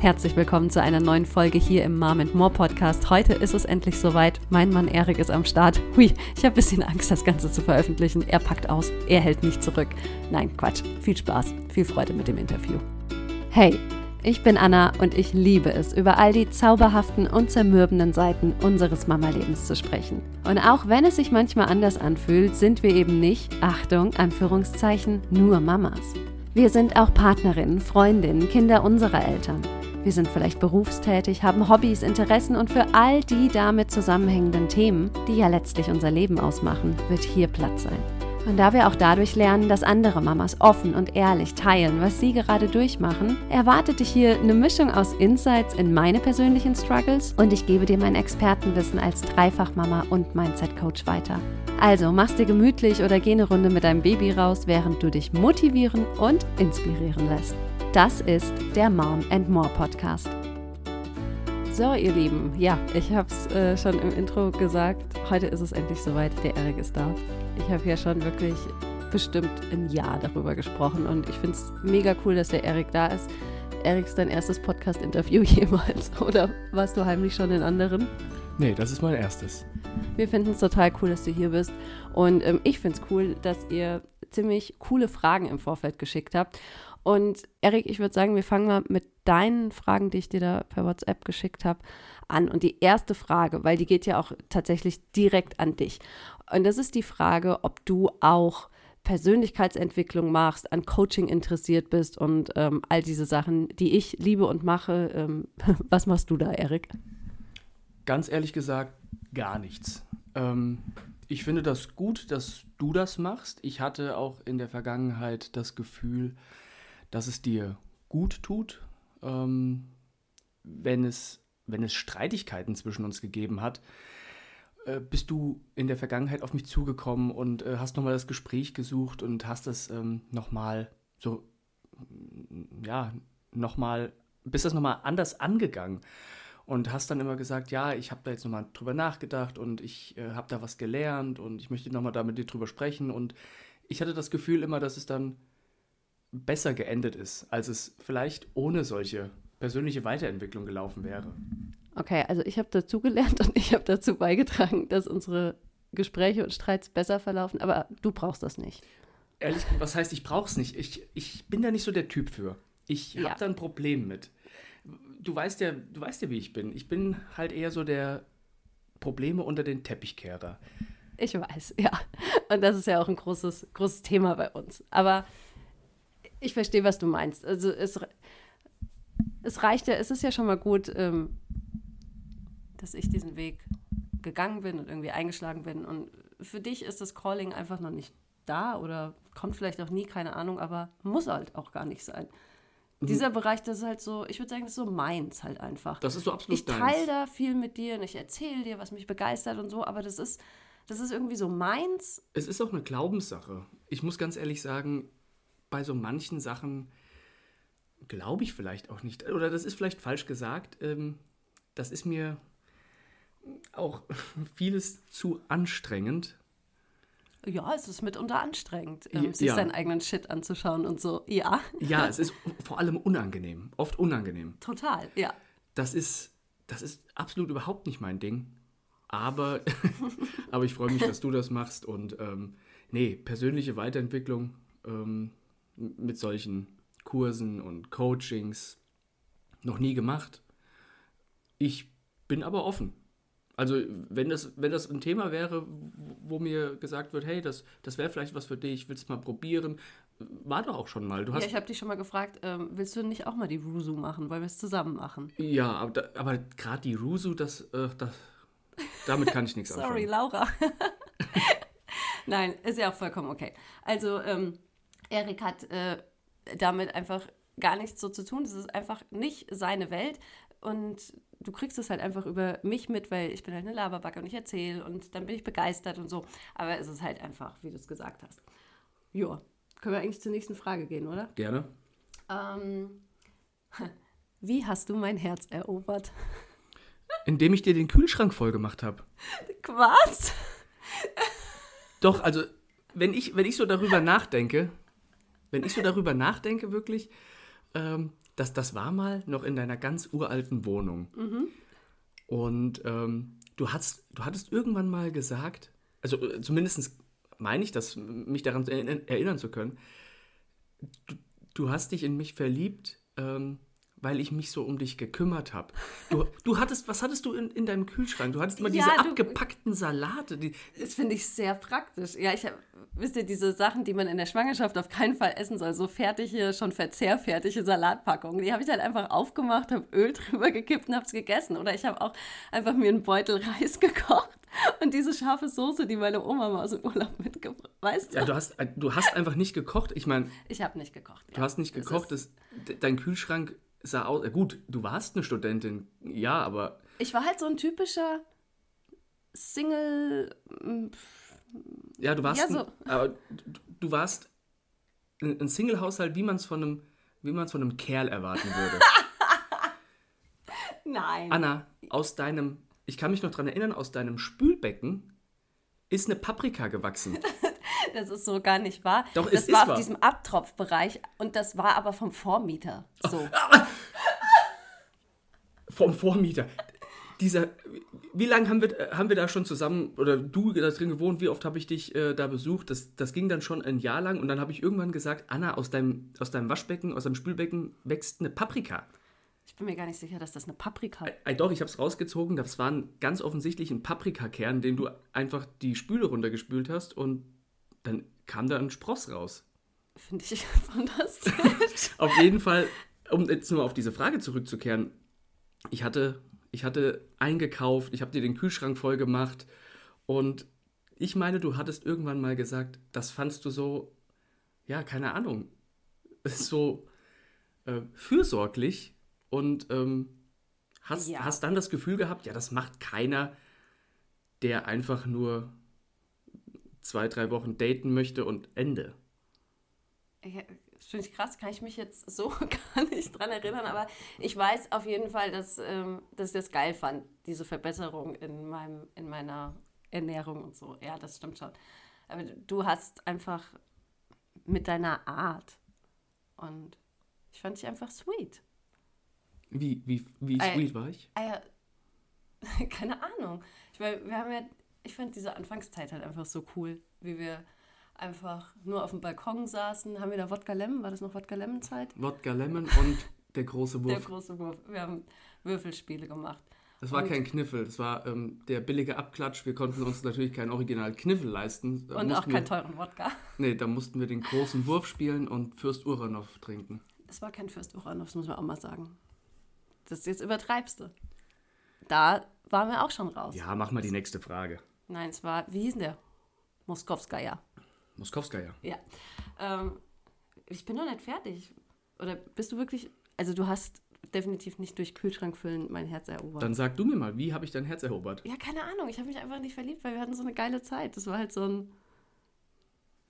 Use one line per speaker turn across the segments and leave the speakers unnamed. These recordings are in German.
Herzlich willkommen zu einer neuen Folge hier im Mom and More Podcast. Heute ist es endlich soweit. Mein Mann Erik ist am Start. Hui, ich habe ein bisschen Angst, das Ganze zu veröffentlichen. Er packt aus, er hält nicht zurück. Nein, Quatsch. Viel Spaß, viel Freude mit dem Interview. Hey, ich bin Anna und ich liebe es, über all die zauberhaften und zermürbenden Seiten unseres Mama-Lebens zu sprechen. Und auch wenn es sich manchmal anders anfühlt, sind wir eben nicht, Achtung, Anführungszeichen, nur Mamas. Wir sind auch Partnerinnen, Freundinnen, Kinder unserer Eltern. Wir sind vielleicht berufstätig, haben Hobbys, Interessen und für all die damit zusammenhängenden Themen, die ja letztlich unser Leben ausmachen, wird hier Platz sein. Und da wir auch dadurch lernen, dass andere Mamas offen und ehrlich teilen, was sie gerade durchmachen, erwartet dich hier eine Mischung aus Insights in meine persönlichen Struggles und ich gebe dir mein Expertenwissen als Dreifachmama und Mindset-Coach weiter. Also mach's dir gemütlich oder geh eine Runde mit deinem Baby raus, während du dich motivieren und inspirieren lässt. Das ist der Mom and More Podcast. So, ihr Lieben, ja, ich habe es äh, schon im Intro gesagt. Heute ist es endlich soweit. Der Erik ist da. Ich habe ja schon wirklich bestimmt ein Jahr darüber gesprochen und ich finde es mega cool, dass der Erik da ist. Erik ist dein erstes Podcast-Interview jemals oder warst du heimlich schon in anderen?
Nee, das ist mein erstes.
Wir finden es total cool, dass du hier bist und ähm, ich finde es cool, dass ihr ziemlich coole Fragen im Vorfeld geschickt habt. Und Erik, ich würde sagen, wir fangen mal mit deinen Fragen, die ich dir da per WhatsApp geschickt habe, an. Und die erste Frage, weil die geht ja auch tatsächlich direkt an dich. Und das ist die Frage, ob du auch Persönlichkeitsentwicklung machst, an Coaching interessiert bist und ähm, all diese Sachen, die ich liebe und mache. Ähm, was machst du da, Erik?
Ganz ehrlich gesagt, gar nichts. Ähm, ich finde das gut, dass du das machst. Ich hatte auch in der Vergangenheit das Gefühl, dass es dir gut tut, ähm, wenn, es, wenn es Streitigkeiten zwischen uns gegeben hat. Äh, bist du in der Vergangenheit auf mich zugekommen und äh, hast nochmal das Gespräch gesucht und hast das ähm, nochmal so, ja, nochmal, bist das nochmal anders angegangen und hast dann immer gesagt, ja, ich habe da jetzt nochmal drüber nachgedacht und ich äh, habe da was gelernt und ich möchte nochmal da mit dir drüber sprechen und ich hatte das Gefühl immer, dass es dann besser geendet ist, als es vielleicht ohne solche persönliche Weiterentwicklung gelaufen wäre.
Okay, also ich habe dazugelernt und ich habe dazu beigetragen, dass unsere Gespräche und Streits besser verlaufen, aber du brauchst das nicht.
Ehrlich, was heißt, ich brauche es nicht? Ich, ich bin da nicht so der Typ für. Ich habe ja. da ein Problem mit. Du weißt ja, du weißt ja, wie ich bin. Ich bin halt eher so der Probleme unter den Teppichkehrer.
Ich weiß, ja. Und das ist ja auch ein großes, großes Thema bei uns. Aber ich verstehe, was du meinst. Also es, es reicht ja, es ist ja schon mal gut, ähm, dass ich diesen Weg gegangen bin und irgendwie eingeschlagen bin. Und für dich ist das Calling einfach noch nicht da oder kommt vielleicht auch nie, keine Ahnung, aber muss halt auch gar nicht sein. Mhm. Dieser Bereich, das ist halt so, ich würde sagen, das ist so meins halt einfach.
Das ist so absolut
Ich teile da viel mit dir und ich erzähle dir, was mich begeistert und so, aber das ist, das ist irgendwie so meins.
Es ist auch eine Glaubenssache. Ich muss ganz ehrlich sagen, bei so manchen Sachen glaube ich vielleicht auch nicht. Oder das ist vielleicht falsch gesagt. Ähm, das ist mir auch vieles zu anstrengend.
Ja, es ist mitunter anstrengend, ähm, sich ja. seinen eigenen Shit anzuschauen und so. Ja.
Ja, es ist vor allem unangenehm. Oft unangenehm.
Total, ja.
Das ist, das ist absolut überhaupt nicht mein Ding. Aber, aber ich freue mich, dass du das machst. Und ähm, nee, persönliche Weiterentwicklung ähm, mit solchen Kursen und Coachings noch nie gemacht. Ich bin aber offen. Also wenn das, wenn das ein Thema wäre, wo mir gesagt wird, hey, das, das wäre vielleicht was für dich, willst du mal probieren, war doch auch schon mal.
Du hast ja, ich habe dich schon mal gefragt, ähm, willst du nicht auch mal die Rusu machen, weil wir es zusammen machen?
Ja, aber, aber gerade die Rusu, das, äh, das, damit kann ich nichts
anfangen. Sorry, Laura. Nein, ist ja auch vollkommen okay. Also, ähm, Erik hat äh, damit einfach gar nichts so zu tun. Das ist einfach nicht seine Welt. Und du kriegst es halt einfach über mich mit, weil ich bin halt eine Laberbacke und ich erzähle und dann bin ich begeistert und so. Aber es ist halt einfach, wie du es gesagt hast. Ja, können wir eigentlich zur nächsten Frage gehen, oder?
Gerne.
Ähm, wie hast du mein Herz erobert?
Indem ich dir den Kühlschrank voll gemacht habe.
Was?
Doch, also, wenn ich, wenn ich so darüber nachdenke, wenn ich so darüber nachdenke, wirklich, ähm, das, das war mal noch in deiner ganz uralten Wohnung.
Mhm.
Und ähm, du, hast, du hattest irgendwann mal gesagt, also äh, zumindest meine ich das, mich daran erinnern zu können, du, du hast dich in mich verliebt, ähm, weil ich mich so um dich gekümmert habe. Du, du hattest, was hattest du in, in deinem Kühlschrank? Du hattest immer
Ja,
diese
du-
abgepackten Salate. Die,
Das finde ich sehr praktisch. Ja, ich habe, wisst ihr, diese Sachen, die man in der Schwangerschaft auf keinen Fall essen soll, so fertige, schon verzehrfertige Salatpackungen, die habe ich halt einfach aufgemacht, habe Öl drüber gekippt und habe es gegessen. Oder ich habe auch einfach mir einen Beutel Reis gekocht und diese scharfe Soße, die meine Oma mal aus dem Urlaub mitgebracht Weißt du?
ja, du hast, du hast einfach nicht gekocht. Ich meine,
Ich habe nicht gekocht.
du hast nicht gekocht. Das, de- dein Kühlschrank sah aus. äh, Gut, du warst eine Studentin, ja, aber
Ich war halt so ein typischer Single. mm,
Ja, du warst,
Ja, so.
ein, aber du, du warst ein, ein Single-Haushalt, wie man es von einem, wie man es von einem Kerl erwarten würde.
Nein.
Anna, aus deinem, ich kann mich noch dran erinnern, aus deinem Spülbecken ist eine Paprika gewachsen.
Das ist so gar nicht wahr.
Doch,
das
es ist
war auf
wahr.
diesem Abtropfbereich und das war aber vom Vormieter. So.
Vom Vormieter. Dieser, wie lange haben wir, haben wir da schon zusammen, oder du da drin gewohnt, wie oft habe ich dich äh, da besucht? Das, das ging dann schon ein Jahr lang und dann habe ich irgendwann gesagt, Anna, aus deinem, aus deinem Waschbecken, aus deinem Spülbecken wächst eine Paprika.
Ich bin mir gar nicht sicher, dass das eine Paprika ist.
Äh, doch, ich habe es rausgezogen. Das war ein, ganz offensichtlich ein Paprikakern, den du einfach die Spüle runtergespült hast und dann kam da ein Spross raus.
Finde ich fantastisch.
Auf jeden Fall, um jetzt nur auf diese Frage zurückzukehren, ich hatte, ich hatte eingekauft, ich habe dir den Kühlschrank voll gemacht und ich meine, du hattest irgendwann mal gesagt, das fandst du so, ja, keine Ahnung, so äh, fürsorglich und ähm, hast,
Ja.
hast dann das Gefühl gehabt, ja, das macht keiner, der einfach nur zwei, drei Wochen daten möchte und Ende.
Das finde ich krass, kann ich mich jetzt so gar nicht dran erinnern, aber ich weiß auf jeden Fall, dass, ähm, dass ich das geil fand, diese Verbesserung in, meinem, in meiner Ernährung und so. Ja, das stimmt schon. Aber du hast einfach mit deiner Art und ich fand dich einfach sweet.
Wie, wie, wie
Äh,
sweet war ich?
Ah ja, keine Ahnung. Ich meine, wir haben ja, ich fand diese Anfangszeit halt einfach so cool, wie wir einfach nur auf dem Balkon saßen. Haben wir da Wodka Lemon? War das noch Wodka Lemon Zeit?
Wodka Lemon und der große
Der
Wurf.
große Wurf. Wir haben Würfelspiele gemacht.
Das war
und-
kein Kniffel, das war ähm, der billige Abklatsch. Wir konnten uns natürlich keinen original Kniffel leisten. Da
Und auch keinen teuren Wodka.
Nee, da mussten wir den großen Wurf spielen und Fürst Uranov trinken.
Es war kein Fürst Uranov, das muss man auch mal sagen. Das jetzt übertreibst du. Da waren wir auch schon raus.
Ja, mach mal die nächste Frage.
Nein, es war, wie hieß denn der? Moskowskaja.
Moskowska, ja.
Ja. Ähm, ich bin noch nicht fertig. Oder bist du wirklich. Also, du hast definitiv nicht durch Kühlschrank füllen mein Herz erobert.
Dann sag du mir mal, wie habe ich dein Herz erobert?
ja, keine Ahnung. Ich habe mich einfach nicht verliebt, weil wir hatten so eine geile Zeit. Das war halt so ein.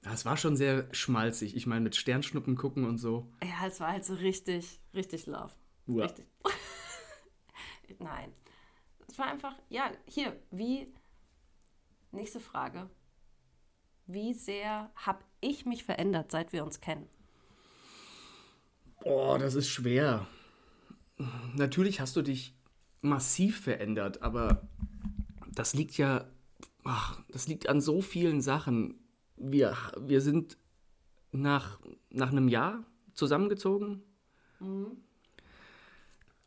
Ja, es war schon sehr schmalzig. Ich meine, mit Sternschnuppen gucken und so.
Ja, es war halt so richtig, richtig Love.
Uah.
Richtig. Nein. Es war einfach, ja, hier, wie. Nächste Frage. Wie sehr habe ich mich verändert, seit wir uns kennen?
Oh, das ist schwer. Natürlich hast du dich massiv verändert, aber das liegt ja, ach, das liegt an so vielen Sachen. Wir, wir sind nach, nach einem Jahr zusammengezogen,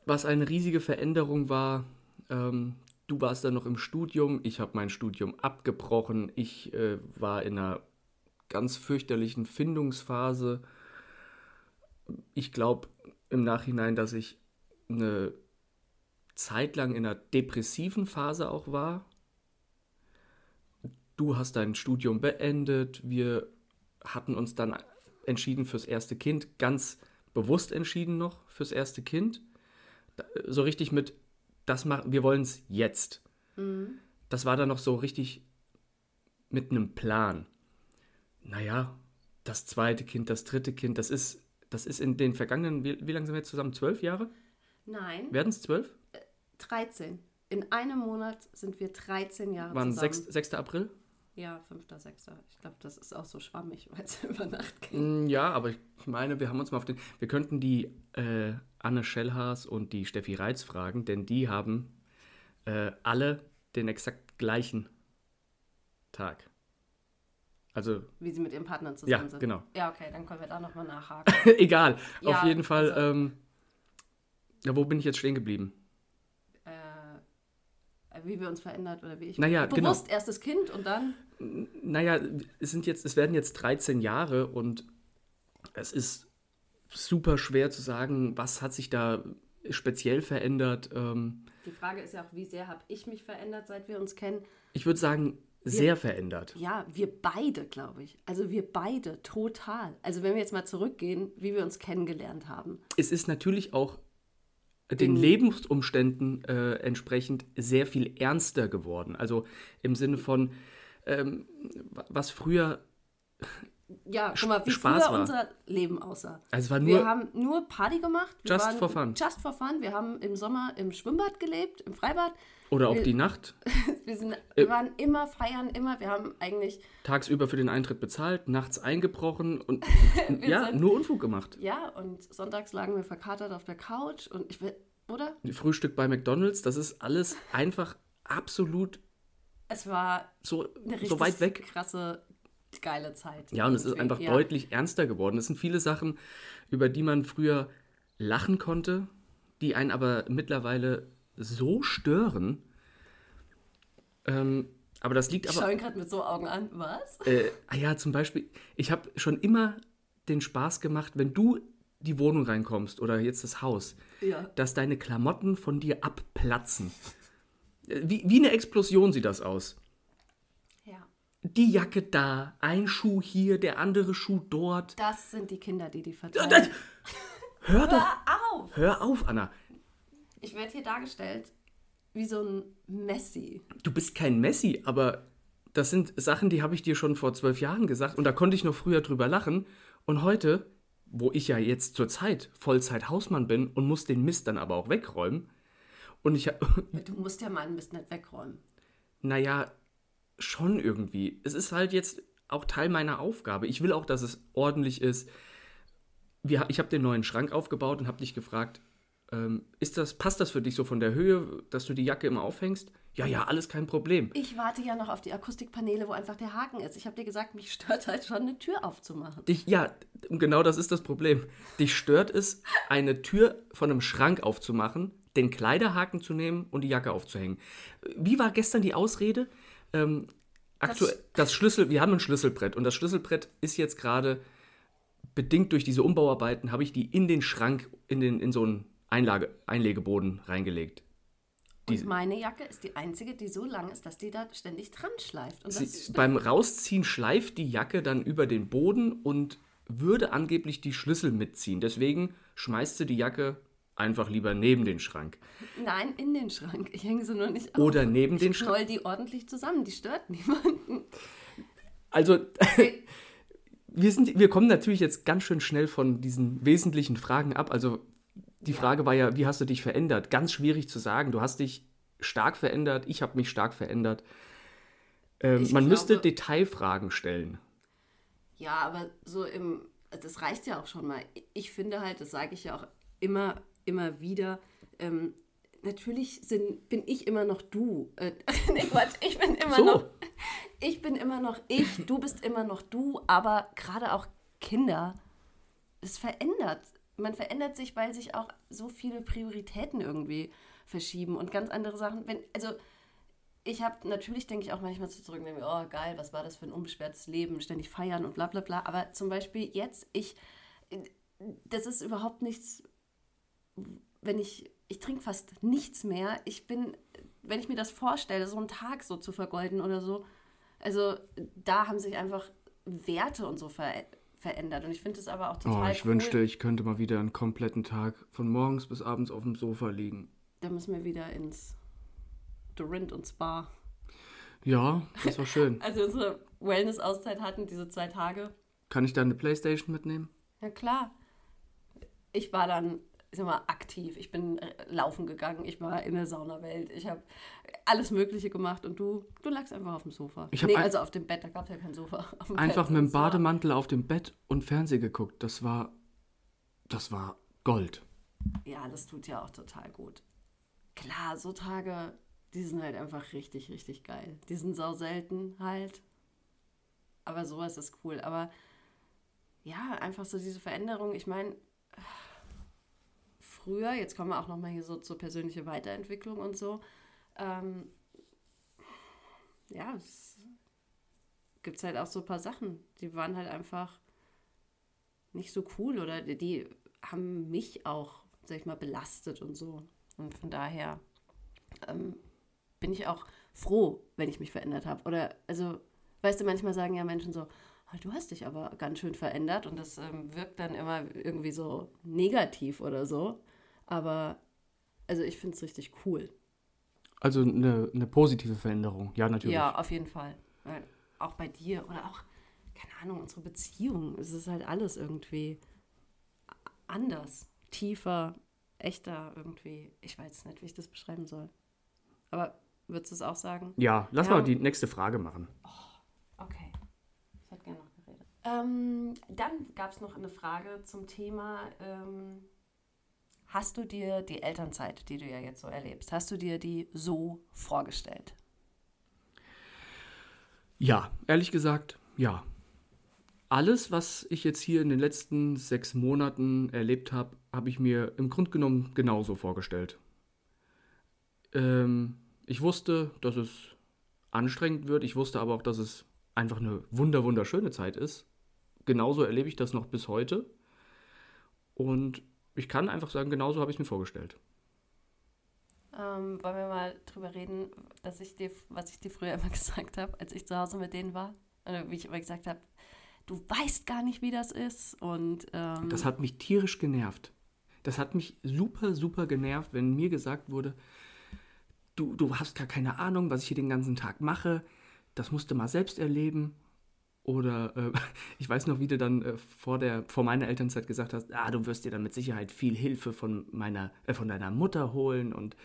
was eine riesige Veränderung war. Ähm, du warst dann noch im Studium, ich habe mein Studium abgebrochen, ich äh, war in einer ganz fürchterlichen Findungsphase ich glaube im Nachhinein, dass ich eine Zeit lang in einer depressiven Phase auch war. Du hast dein Studium beendet. Wir hatten uns dann entschieden fürs erste Kind, ganz bewusst entschieden noch fürs erste Kind. So richtig mit, das machen, wir wollen es jetzt. Das war dann noch so richtig mit einem Plan. Naja, das zweite Kind, das dritte Kind, das ist, das ist in den vergangenen, wie, wie lange sind wir jetzt zusammen? Zwölf Jahre?
Nein.
Werden es zwölf?
13. In einem Monat sind wir 13 Jahre
Waren
zusammen.
6, 6. April?
Ja, 5.6. Ich glaube, das ist auch so schwammig, weil es über Nacht geht.
Mm, Ja, aber ich meine, wir haben uns mal auf den. Wir könnten die äh, Anne Schellhaas und die Steffi Reitz fragen, denn die haben äh, alle den exakt gleichen Tag. Also,
Wie sie mit ihrem Partner
ja,
zusammen sind.
genau.
Ja, okay, dann können wir da nochmal nachhaken.
Egal.
Ja,
auf jeden Fall.
also-
Ähm, ja, wo bin ich jetzt stehen geblieben?
Wie wir uns verändert oder wie ich.
Naja, genau.
Bewusst erstes Kind und dann.
Naja, es sind jetzt, es werden jetzt 13 Jahre und es ist super schwer zu sagen, was hat sich da speziell verändert. Ähm,
Die Frage ist ja auch, wie sehr habe ich mich verändert, seit wir uns kennen?
ich würde sagen, sehr verändert.
Ja, wir beide, glaube ich. Also wir beide, total. Also wenn wir jetzt mal zurückgehen, wie wir uns kennengelernt haben.
Es ist natürlich auch den Lebensumständen äh, entsprechend sehr viel ernster geworden. Also im Sinne von, ähm, was früher,
Ja, guck mal, wie
Spaß
früher
war.
unser Leben aussah.
also war
Wir
nur,
haben nur Party gemacht. Wir
Just
waren,
for fun.
Just for fun. Wir haben im Sommer im Schwimmbad gelebt, im Freibad.
oder auch
wir-
die Nacht,
Wir, sind,
Äh.
wir waren immer feiern, immer. Wir haben eigentlich,
tagsüber für den Eintritt bezahlt, nachts eingebrochen und ja,
sind-
nur Unfug gemacht.
ja, und sonntags lagen wir verkatert auf der Couch und ich will, oder?
Frühstück bei McDonalds, das ist alles einfach absolut
Es war
so,
eine richtig
so weit weg.
krasse, geile Zeit.
Ja, und es ist einfach
ja.
deutlich ernster geworden. Es sind viele Sachen, über die man früher lachen konnte, die einen aber mittlerweile so stören. Ähm, aber das liegt
Ich
aber.
schaue ihn gerade mit so Augen an. Was?
Äh, ah ja, zum Beispiel, ich habe schon immer den Spaß gemacht, wenn du die Wohnung reinkommst oder jetzt das Haus,
Ja.
dass deine Klamotten von dir abplatzen. Äh, Wie, wie eine Explosion sieht das aus. Die Jacke da, ein Schuh hier, der andere Schuh dort.
Das sind die Kinder, die die verteilen.
Hör doch,
Hör auf!
hör auf, Anna.
Ich werde hier dargestellt wie so ein Messi.
Du bist kein Messi, aber das sind Sachen, die habe ich dir schon vor zwölf Jahren gesagt und da konnte ich noch früher drüber lachen. Und heute, wo ich ja jetzt zur Zeit Vollzeit Hausmann bin und muss den Mist dann aber auch wegräumen, und ich,
Du musst ja meinen Mist nicht wegräumen.
naja, schon irgendwie. Es ist halt jetzt auch Teil meiner Aufgabe. Ich will auch, dass es ordentlich ist. Wir, ich habe den neuen Schrank aufgebaut und habe dich gefragt, ähm, ist das, passt das für dich so von der Höhe, dass du die Jacke immer aufhängst? Ja, ja, alles kein Problem.
Ich warte ja noch auf die Akustikpaneele, wo einfach der Haken ist. Ich habe dir gesagt, mich stört halt schon, eine Tür aufzumachen.
Dich, ja, genau das ist das Problem. Dich stört es, eine Tür von einem Schrank aufzumachen, den Kleiderhaken zu nehmen und die Jacke aufzuhängen. Wie war gestern die Ausrede? Ähm, aktuell, das Schlüssel, wir haben ein Schlüsselbrett und das Schlüsselbrett ist jetzt gerade bedingt durch diese Umbauarbeiten, habe ich die in den Schrank, in, den, in so einen Einlage, Einlegeboden reingelegt.
Und meine Jacke ist die einzige, die so lang ist, dass die da ständig dran schleift. Und das
Sie, beim Rausziehen schleift die Jacke dann über den Boden und würde angeblich die Schlüssel mitziehen. Deswegen schmeißt sie die Jacke einfach lieber neben den Schrank.
Nein, in den Schrank. Ich hänge sie nur nicht auf.
Oder neben den
ich
Schrank.
knoll die ordentlich zusammen. Die stört niemanden.
Also, wir, sind, wir kommen natürlich jetzt ganz schön schnell von diesen wesentlichen Fragen ab. Also, die Frage war ja, wie hast du dich verändert? Ganz schwierig zu sagen. Du hast dich stark verändert, ich habe mich stark verändert. Ähm,
Ich
man müsste
glaube-
Detailfragen stellen.
Ja, aber so im, das reicht ja auch schon mal. Ich finde halt, das sage ich ja auch immer, immer wieder, ähm, natürlich sind, bin ich immer noch du. Äh, nee, Quatsch, ich bin immer
So.
noch, ich bin immer noch ich, du bist immer noch du, aber gerade auch Kinder, es verändert. Man verändert sich, weil sich auch so viele Prioritäten irgendwie verschieben und ganz andere Sachen. Wenn, also ich habe natürlich, denke ich auch manchmal so zurück, denke mir, oh geil, was war das für ein unbeschwertes Leben, ständig feiern und bla bla bla. Aber zum Beispiel jetzt, ich, das ist überhaupt nichts, wenn ich, ich trinke fast nichts mehr. Ich bin, wenn ich mir das vorstelle, so einen Tag so zu vergeuden oder so, also da haben sich einfach Werte und so ver verändert. Und ich finde es aber auch total
Oh, ich
cool.
wünschte, ich könnte mal wieder einen kompletten Tag von morgens bis abends auf dem Sofa liegen.
Da müssen wir wieder ins Dorint und Spa.
Ja, das war schön.
Als wir unsere Wellness-Auszeit hatten, diese zwei Tage,
Kann ich da eine Playstation mitnehmen?
Ja klar. Ich war dann ich sag mal, aktiv. Ich bin äh, laufen gegangen, ich war in der Saunawelt, ich habe alles Mögliche gemacht und du, du lagst einfach auf dem Sofa.
Ich
nee, also auf dem Bett, da gab es ja kein Sofa.
Einfach
Bett,
mit dem
das war-
Bademantel auf dem Bett und Fernseh geguckt. Das war, das war Gold.
Ja, das tut ja auch total gut. Klar, so Tage, die sind halt einfach richtig, richtig geil. Die sind sau selten halt. Aber sowas ist cool. Aber ja, einfach so diese Veränderung. Ich meine, früher, jetzt kommen wir auch nochmal hier so zur persönlichen Weiterentwicklung und so. Ähm, ja, es gibt halt auch so ein paar Sachen, die waren halt einfach nicht so cool oder die, die haben mich auch, sag ich mal, belastet und so. Und von daher ähm, bin ich auch froh, wenn ich mich verändert habe. Oder, also, weißt du, manchmal sagen ja Menschen so, "Ah, du hast dich aber ganz schön verändert und das ähm, wirkt dann immer irgendwie so negativ oder so. Aber, also ich finde es richtig cool.
Also eine, eine positive Veränderung. Ja, natürlich.
Ja, auf jeden Fall. Weil auch bei dir oder auch, keine Ahnung, unsere Beziehung, es ist halt alles irgendwie anders, tiefer, echter irgendwie. Ich weiß nicht, wie ich das beschreiben soll. Aber würdest du es auch sagen?
Ja, lass
Ja.
mal die nächste Frage machen.
Okay. Ich hätte gerne noch geredet. Ähm, dann gab es noch eine Frage zum Thema, ähm, hast du dir die Elternzeit, die du ja jetzt so erlebst, hast du dir die so vorgestellt?
Ja, ehrlich gesagt, ja. Alles, was ich jetzt hier in den letzten sechs Monaten erlebt habe, habe ich mir im Grunde genommen genauso vorgestellt. Ähm, ich wusste, dass es anstrengend wird. Ich wusste aber auch, dass es einfach eine wunder wunderschöne Zeit ist. Genauso erlebe ich das noch bis heute. Und ich kann einfach sagen, genauso habe ich es mir vorgestellt.
Ähm, wollen wir mal drüber reden, dass ich dir, was ich dir früher immer gesagt habe, als ich zu Hause mit denen war? Oder wie ich immer gesagt habe, du weißt gar nicht, wie das ist. Und ähm,
Das hat mich tierisch genervt. Das hat mich super, super genervt, wenn mir gesagt wurde, du, du hast gar keine Ahnung, was ich hier den ganzen Tag mache. Das musst du mal selbst erleben. Oder äh, ich weiß noch, wie du dann äh, vor, der, vor meiner Elternzeit gesagt hast, ah, du wirst dir dann mit Sicherheit viel Hilfe von, meiner, äh, von deiner Mutter holen. Und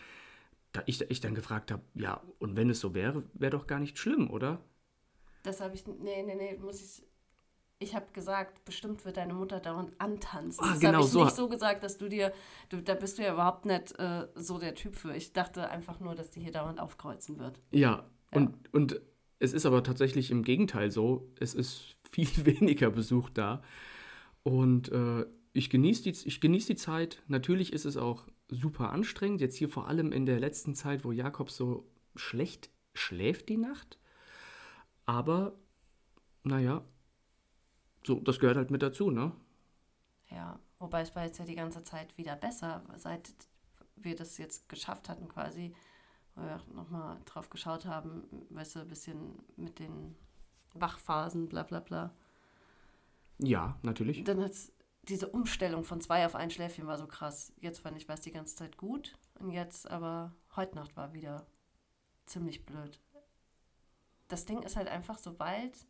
da ich, ich dann gefragt habe, ja, und wenn es so wäre, wäre doch gar nicht schlimm, oder?
das habe ich, nee, nee, nee, muss ich, ich habe gesagt, bestimmt wird deine Mutter dauernd antanzen.
Ah,
das
genau
habe ich
so.
nicht so gesagt, dass du dir, du, da bist du ja überhaupt nicht äh, so der Typ für. Ich dachte einfach nur, dass die hier dauernd aufkreuzen wird.
Ja, und, und es ist aber tatsächlich im Gegenteil so. Es ist viel weniger Besuch da. Und äh, ich genieße die, genieß die Zeit. Natürlich ist es auch super anstrengend. Jetzt hier vor allem in der letzten Zeit, wo Jakob so schlecht schläft die Nacht. Aber, naja, so, das gehört halt mit dazu, ne?
Ja, wobei es war jetzt ja die ganze Zeit wieder besser, seit wir das jetzt geschafft hatten quasi, wo wir nochmal drauf geschaut haben, weißt du, ein bisschen mit den Wachphasen, bla bla bla.
Ja, natürlich.
Dann hat diese Umstellung von zwei auf ein Schläfchen war so krass. Jetzt fand ich, war es die ganze Zeit gut und jetzt aber heute Nacht war wieder ziemlich blöd. Das Ding ist halt einfach, sobald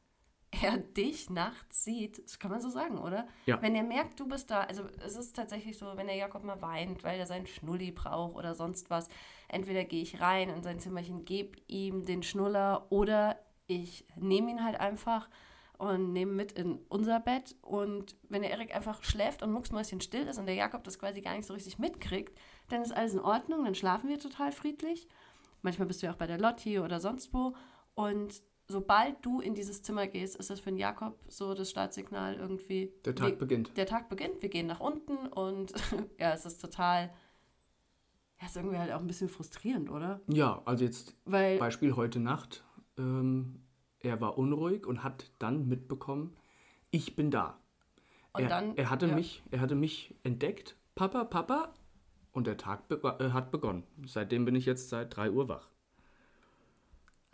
er dich nachts sieht, das kann man so sagen, oder?
Ja.
Wenn er merkt, du bist da, also es ist tatsächlich so, wenn der Jakob mal weint, weil er seinen Schnulli braucht oder sonst was, entweder gehe ich rein in sein Zimmerchen, gebe ihm den Schnuller oder ich nehme ihn halt einfach und nehme mit in unser Bett und wenn der Erik einfach schläft und mucksmäuschen still ist und der Jakob das quasi gar nicht so richtig mitkriegt, dann ist alles in Ordnung, dann schlafen wir total friedlich. Manchmal bist du ja auch bei der Lotti oder sonst wo und sobald du in dieses Zimmer gehst, ist das für den Jakob so das Startsignal irgendwie.
Der Tag
wir,
beginnt.
Der Tag beginnt, wir gehen nach unten und ja, es ist total, ja, ist irgendwie halt auch ein bisschen frustrierend, oder?
Ja, also jetzt
Weil,
Beispiel heute Nacht. Ähm, er war unruhig und hat dann mitbekommen, ich bin da.
Und
er,
dann-
er, hatte
ja.
mich, er hatte mich entdeckt, Papa, Papa, und der Tag bego- äh, hat begonnen. Seitdem bin ich jetzt seit 3 Uhr wach.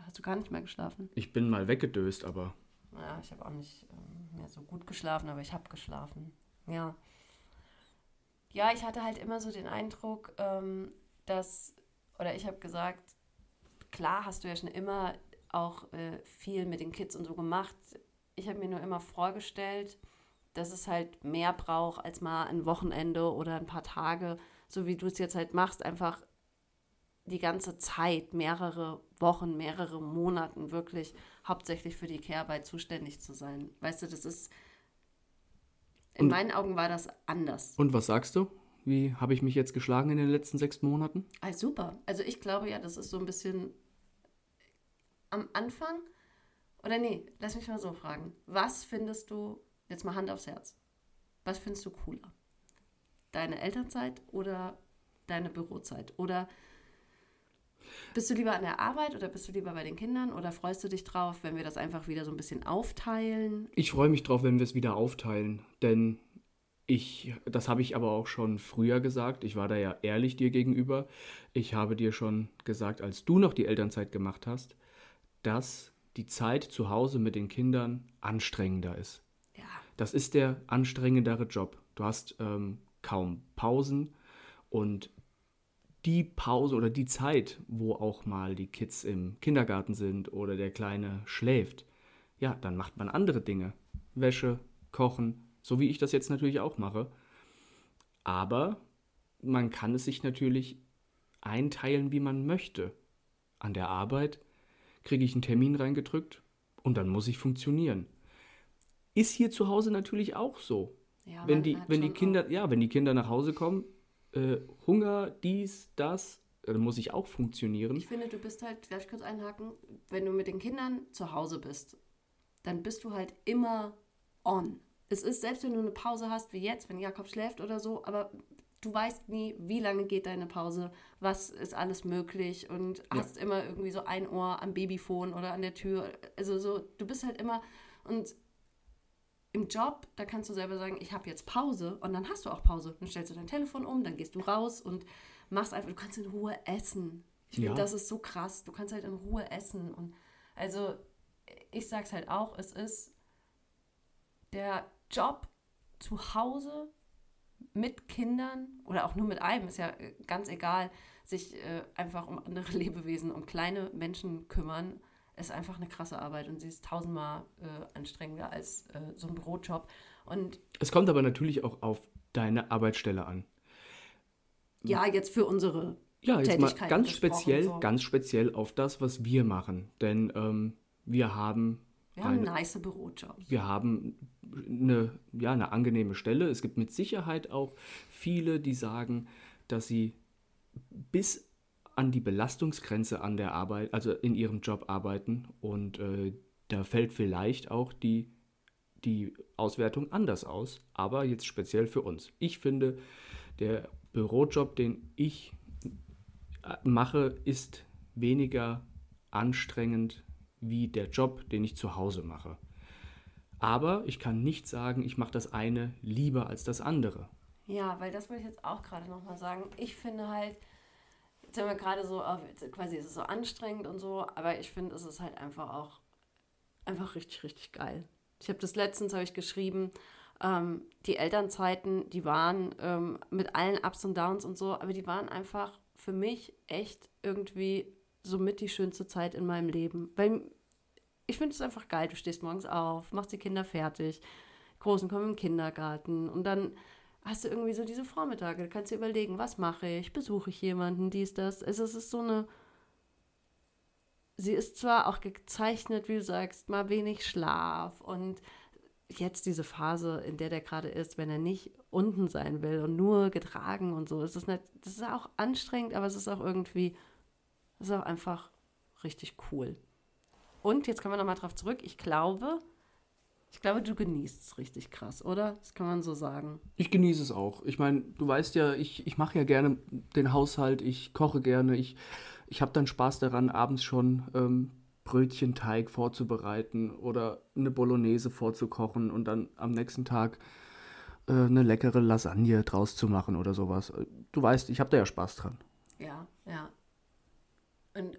Hast du gar nicht mehr geschlafen?
Ich bin mal weggedöst, aber
Ja, ich habe auch nicht ähm, mehr so gut geschlafen, aber ich habe geschlafen. Ja. Ja, ich hatte halt immer so den Eindruck, ähm, dass, oder ich habe gesagt, klar hast du ja schon immer auch äh, viel mit den Kids und so gemacht. Ich habe mir nur immer vorgestellt, dass es halt mehr braucht als mal ein Wochenende oder ein paar Tage, so wie du es jetzt halt machst, einfach die ganze Zeit, mehrere Wochen, mehrere Monaten wirklich hauptsächlich für die Care-Arbeit zuständig zu sein. Weißt du, das ist, in
Und-
meinen Augen war das anders.
Und was sagst du? Wie habe ich mich jetzt geschlagen in den letzten sechs Monaten?
Ah, super. Also ich glaube ja, das ist so ein bisschen am Anfang, oder nee, lass mich mal so fragen. Was findest du, jetzt mal Hand aufs Herz, was findest du cooler? Deine Elternzeit oder deine Bürozeit? Oder bist du lieber an der Arbeit oder bist du lieber bei den Kindern? Oder freust du dich drauf, wenn wir das einfach wieder so ein bisschen aufteilen?
Ich freue mich drauf, wenn wir es wieder aufteilen, denn ich, das habe ich aber auch schon früher gesagt. Ich war da ja ehrlich dir gegenüber. Ich habe dir schon gesagt, als du noch die Elternzeit gemacht hast, dass die Zeit zu Hause mit den Kindern anstrengender ist.
Ja,
Das ist der anstrengendere Job. Du hast ähm, kaum Pausen und die Pause oder die Zeit, wo auch mal die Kids im Kindergarten sind oder der Kleine schläft, ja, dann macht man andere Dinge. Wäsche, Kochen, so wie ich das jetzt natürlich auch mache. Aber man kann es sich natürlich einteilen, wie man möchte. An der Arbeit kriege ich einen Termin reingedrückt und dann muss ich funktionieren. Ist hier zu Hause natürlich auch so
ja
wenn die, wenn die Kinder, ja, wenn die Kinder nach Hause kommen, äh, Hunger, dies, das, dann muss ich auch funktionieren.
Ich finde, du bist halt, darf ich kurz einhaken, wenn du mit den Kindern zu Hause bist, dann bist du halt immer on. Es ist, selbst wenn du eine Pause hast, wie jetzt, wenn Jakob schläft oder so, aber du weißt nie, wie lange geht deine Pause, was ist alles möglich und
Ja.
hast immer irgendwie so ein Ohr am Babyphone oder an der Tür. Also so, du bist halt immer und im Job, da kannst du selber sagen, ich habe jetzt Pause und dann hast du auch Pause. Dann stellst du dein Telefon um, dann gehst du raus und machst einfach, du kannst in Ruhe essen. Ich finde,
Ja.
das ist so krass. Du kannst halt in Ruhe essen. Und also, ich sag's halt auch, es ist der Job zu Hause mit Kindern oder auch nur mit einem, ist ja äh, ganz egal, sich äh, einfach um andere Lebewesen, um kleine Menschen kümmern, ist einfach eine krasse Arbeit und sie ist tausendmal äh, anstrengender als äh, so ein Brotjob. Und
Es kommt aber natürlich auch auf deine Arbeitsstelle an.
ja, jetzt für unsere
Ja, jetzt mal
Tätigkeiten
ganz speziell,
so.
ganz speziell auf das, was wir machen. Denn ähm, wir haben
Wir haben
eine-
nice Bürojobs.
wir haben eine, ja, eine angenehme Stelle. Es gibt mit Sicherheit auch viele, die sagen, dass sie bis an die Belastungsgrenze an der Arbeit, also in ihrem Job arbeiten. Und äh, da fällt vielleicht auch die, die Auswertung anders aus. Aber jetzt speziell für uns. Ich finde, der Bürojob, den ich äh, mache, ist weniger anstrengend wie der Job, den ich zu Hause mache. Aber ich kann nicht sagen, ich mache das eine lieber als das andere.
Ja, weil das wollte ich jetzt auch gerade nochmal sagen. Ich finde halt, jetzt sind wir gerade so, auf, quasi ist es so anstrengend und so, aber ich finde, es ist halt einfach auch einfach richtig, richtig geil. Ich habe das letztens, habe ich geschrieben, ähm, die Elternzeiten, die waren ähm, mit allen Ups und Downs und so, aber die waren einfach für mich echt irgendwie somit die schönste Zeit in meinem Leben. Weil ich finde es einfach geil. Du stehst morgens auf, machst die Kinder fertig, Großen kommen im Kindergarten und dann hast du irgendwie so diese Vormittage. Da kannst du überlegen, was mache ich? Besuche ich jemanden, dies, das. Es ist so eine. Sie ist zwar auch gezeichnet, wie du sagst, mal wenig Schlaf und jetzt diese Phase, in der der gerade ist, wenn er nicht unten sein will und nur getragen und so, es ist nicht, das ist auch anstrengend, aber es ist auch irgendwie, es ist auch einfach richtig cool. Und jetzt kommen wir nochmal drauf zurück. Ich glaube, ich glaube, du genießt es richtig krass, oder? Das kann man so sagen.
Ich genieße es auch. Ich meine, du weißt ja, ich, ich mache ja gerne den Haushalt, ich koche gerne, ich, ich habe dann Spaß daran, abends schon ähm, Brötchenteig vorzubereiten oder eine Bolognese vorzukochen und dann am nächsten Tag äh, eine leckere Lasagne draus zu machen oder sowas. Du weißt, ich habe da ja Spaß dran.
Ja, ja. Und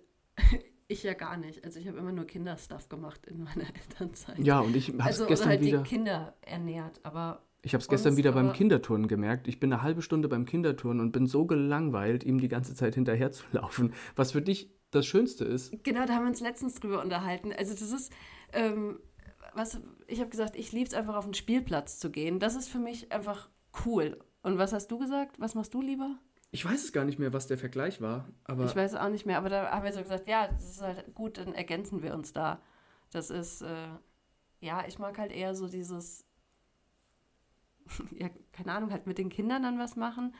ich ja gar nicht. Also ich habe immer nur Kinderstuff gemacht in meiner Elternzeit.
Ja, und ich habe es
also
gestern
halt
wieder.
die Kinder ernährt, aber
Ich habe es gestern wieder beim Kinderturnen gemerkt. Ich bin eine halbe Stunde beim Kinderturnen und bin so gelangweilt, ihm die ganze Zeit hinterher zu laufen. Was für dich das Schönste ist.
Genau, da haben wir uns letztens drüber unterhalten. Also das ist, ähm, was, ich habe gesagt, ich liebe es einfach auf den Spielplatz zu gehen. Das ist für mich einfach cool. Und was hast du gesagt? Was machst du lieber?
Ich weiß es gar nicht mehr, was der Vergleich war, aber.
Ich weiß auch nicht mehr, aber da haben wir so gesagt, ja, das ist halt gut, dann ergänzen wir uns da. Das ist, äh, ja, ich mag halt eher so dieses, ja, keine Ahnung, halt mit den Kindern dann was machen.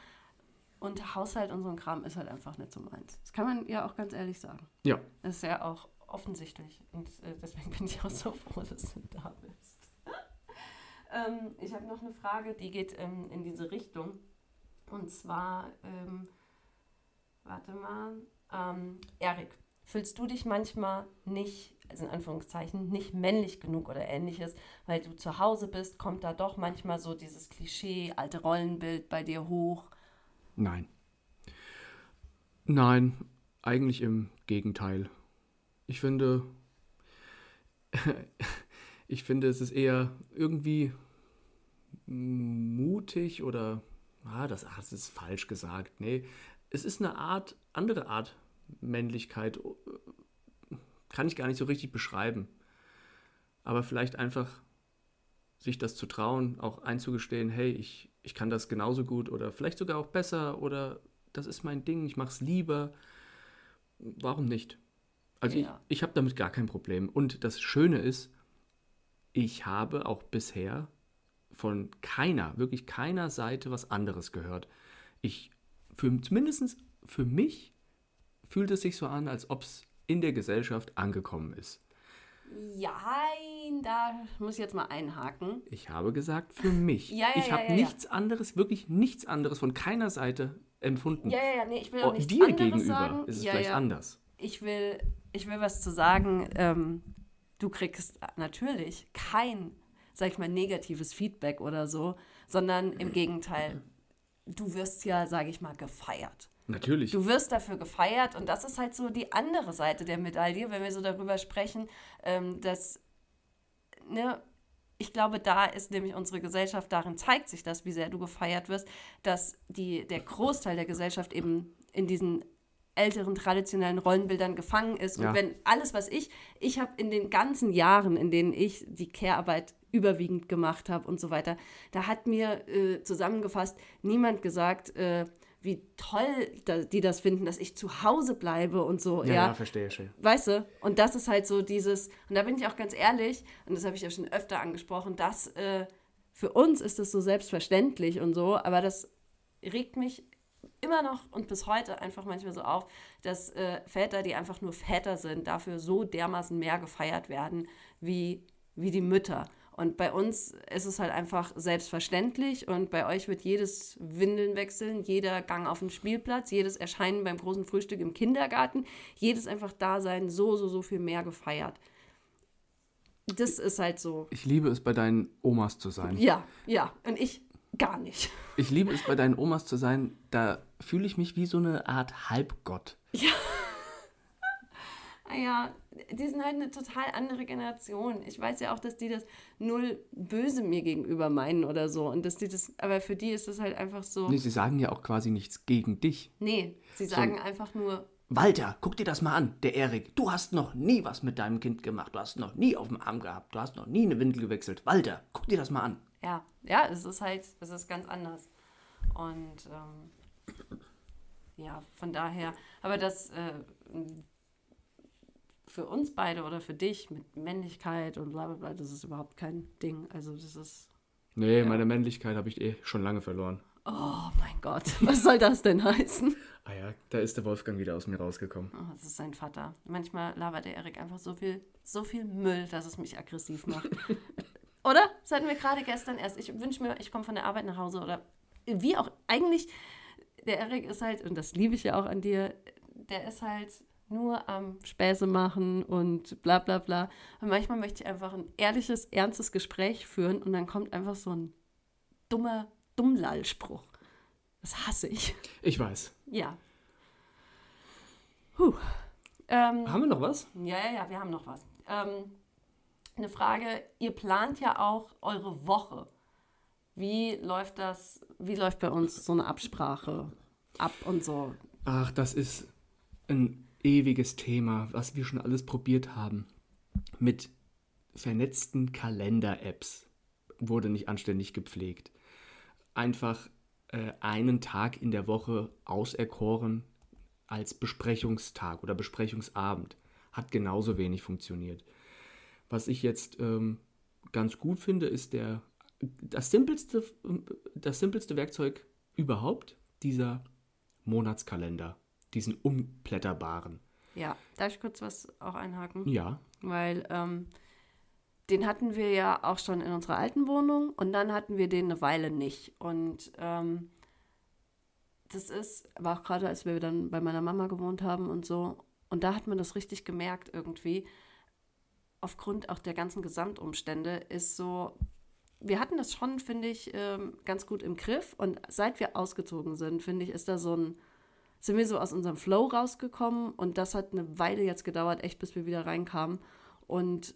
Und Haushalt und so ein Kram ist halt einfach nicht so meins. Das kann man ja auch ganz ehrlich sagen.
Ja.
Das ist ja auch offensichtlich. Und äh, deswegen bin ich auch so froh, dass du da bist. ähm, ich habe noch eine Frage, die geht ähm, in diese Richtung. Und zwar, ähm, warte mal, ähm, Erik, fühlst du dich manchmal nicht, also in Anführungszeichen, nicht männlich genug oder ähnliches, weil du zu Hause bist, kommt da doch manchmal so dieses Klischee, alte Rollenbild bei dir hoch?
Nein. Nein, eigentlich im Gegenteil. Ich finde, ich finde, es ist eher irgendwie mutig oder, ah, das, das ist falsch gesagt. Nee, es ist eine Art, andere Art Männlichkeit. Kann ich gar nicht so richtig beschreiben. Aber vielleicht einfach sich das zu trauen, auch einzugestehen, hey, ich, ich kann das genauso gut oder vielleicht sogar auch besser oder das ist mein Ding, ich mache es lieber. Warum nicht? Also ja. ich, ich habe damit gar kein Problem. Und das Schöne ist, ich habe auch bisher von keiner, wirklich keiner Seite was anderes gehört. Ich, für, zumindest für mich fühlt es sich so an, als ob es in der Gesellschaft angekommen ist.
Ja, da muss ich jetzt mal einhaken.
Ich habe gesagt, für mich. ja, ja, ich habe ja, nichts anderes, wirklich nichts anderes von keiner Seite empfunden.
Ja, ja, ja, nee, ich will auch oh, nichts
Dir gegenüber
sagen.
ist es vielleicht anders.
Ich will, ich will was zu sagen. Ähm, du kriegst natürlich kein, sag ich mal, negatives Feedback oder so, sondern im Gegenteil, du wirst ja, sag ich mal, gefeiert.
Natürlich.
Du wirst dafür gefeiert und das ist halt so die andere Seite der Medaille, wenn wir so darüber sprechen, ähm, dass, ne, ich glaube, da ist nämlich unsere Gesellschaft, darin zeigt sich das, wie sehr du gefeiert wirst, dass die, der Großteil der Gesellschaft eben in diesen älteren traditionellen Rollenbildern gefangen ist. Und ja. wenn alles, was ich, ich habe in den ganzen Jahren, in denen ich die Care-Arbeit überwiegend gemacht habe und so weiter, da hat mir äh, zusammengefasst niemand gesagt, äh, wie toll da, die das finden, dass ich zu Hause bleibe und so.
Ja, ja, ja verstehe schön.
Weißt du? Und das ist halt so dieses, und da bin ich auch ganz ehrlich, und das habe ich ja schon öfter angesprochen, dass äh, für uns ist das so selbstverständlich und so, aber das regt mich immer noch und bis heute einfach manchmal so auf, dass äh, Väter, die einfach nur Väter sind, dafür so dermaßen mehr gefeiert werden wie, wie die Mütter. Und bei uns ist es halt einfach selbstverständlich und bei euch wird jedes Windeln wechseln, jeder Gang auf den Spielplatz, jedes Erscheinen beim großen Frühstück im Kindergarten, jedes einfach Dasein so, so, so viel mehr gefeiert. Das ist halt so.
Ich liebe es, bei deinen Omas zu sein.
Ja, ja. Und ich gar nicht.
Ich liebe es, bei deinen Omas zu sein. Da fühle ich mich wie so eine Art Halbgott.
Ja. Ah ja, die sind halt eine total andere Generation. Ich weiß ja auch, dass die das null böse mir gegenüber meinen oder so. Und dass die das, aber für die ist das halt einfach so.
Nee, sie sagen ja auch quasi nichts gegen dich.
Nee, sie sagen so, einfach nur.
Walter, guck dir das mal an, der Erik. Du hast noch nie was mit deinem Kind gemacht. Du hast noch nie auf dem Arm gehabt. Du hast noch nie eine Windel gewechselt. Walter, guck dir das mal an.
Ja, ja, es ist halt, es ist ganz anders. Und ähm, ja, von daher, aber das. Äh, für uns beide oder für dich mit Männlichkeit und bla bla bla, das ist überhaupt kein Ding. Also das ist.
Nee, ja. meine Männlichkeit habe ich eh schon lange verloren.
Oh mein Gott, was soll das denn heißen?
ah ja, da ist der Wolfgang wieder aus mir rausgekommen.
Oh, das ist sein Vater. Manchmal labert der Erik einfach so viel, so viel Müll, dass es mich aggressiv macht. oder? Das hatten wir gerade gestern erst. Ich wünsche mir, ich komme von der Arbeit nach Hause oder wie auch. Eigentlich, der Erik ist halt, und das liebe ich ja auch an dir, der ist halt nur am Späße machen und bla bla bla. Und manchmal möchte ich einfach ein ehrliches, ernstes Gespräch führen und dann kommt einfach so ein dummer Dummlallspruch. Das hasse ich.
Ich weiß.
Ja. Puh. Ähm,
haben wir noch was?
Ja, ja, ja, wir haben noch was. Ähm, eine Frage, ihr plant ja auch eure Woche. Wie läuft das, wie läuft bei uns so eine Absprache ab und so?
Ach, das ist ein ewiges Thema, was wir schon alles probiert haben. Mit vernetzten Kalender-Apps wurde nicht anständig gepflegt. Einfach äh, einen Tag in der Woche auserkoren als Besprechungstag oder Besprechungsabend hat genauso wenig funktioniert. Was ich jetzt ähm, ganz gut finde, ist der das simpelste, das simpelste Werkzeug überhaupt, dieser Monatskalender, diesen umplätterbaren.
Ja, darf ich kurz was auch einhaken?
Ja.
Weil ähm, den hatten wir ja auch schon in unserer alten Wohnung und dann hatten wir den eine Weile nicht. Und ähm, das ist, war auch gerade, als wir dann bei meiner Mama gewohnt haben und so. Und da hat man das richtig gemerkt irgendwie. Aufgrund auch der ganzen Gesamtumstände ist so, wir hatten das schon, finde ich, ähm, ganz gut im Griff. Und seit wir ausgezogen sind, finde ich, ist da so ein, sind wir so aus unserem Flow rausgekommen. Und das hat eine Weile jetzt gedauert, echt, bis wir wieder reinkamen. Und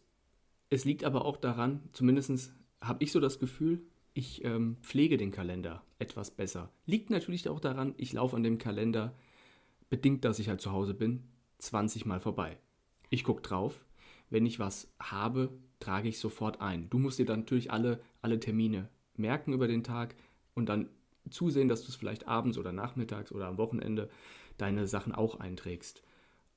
es liegt aber auch daran, zumindest habe ich so das Gefühl, ich ähm, pflege den Kalender etwas besser. Liegt natürlich auch daran, ich laufe an dem Kalender, bedingt, dass ich halt zu Hause bin, 20 Mal vorbei. Ich gucke drauf. Wenn ich was habe, trage ich sofort ein. Du musst dir dann natürlich alle, alle Termine merken über den Tag und dann zusehen, dass du es vielleicht abends oder nachmittags oder am Wochenende deine Sachen auch einträgst.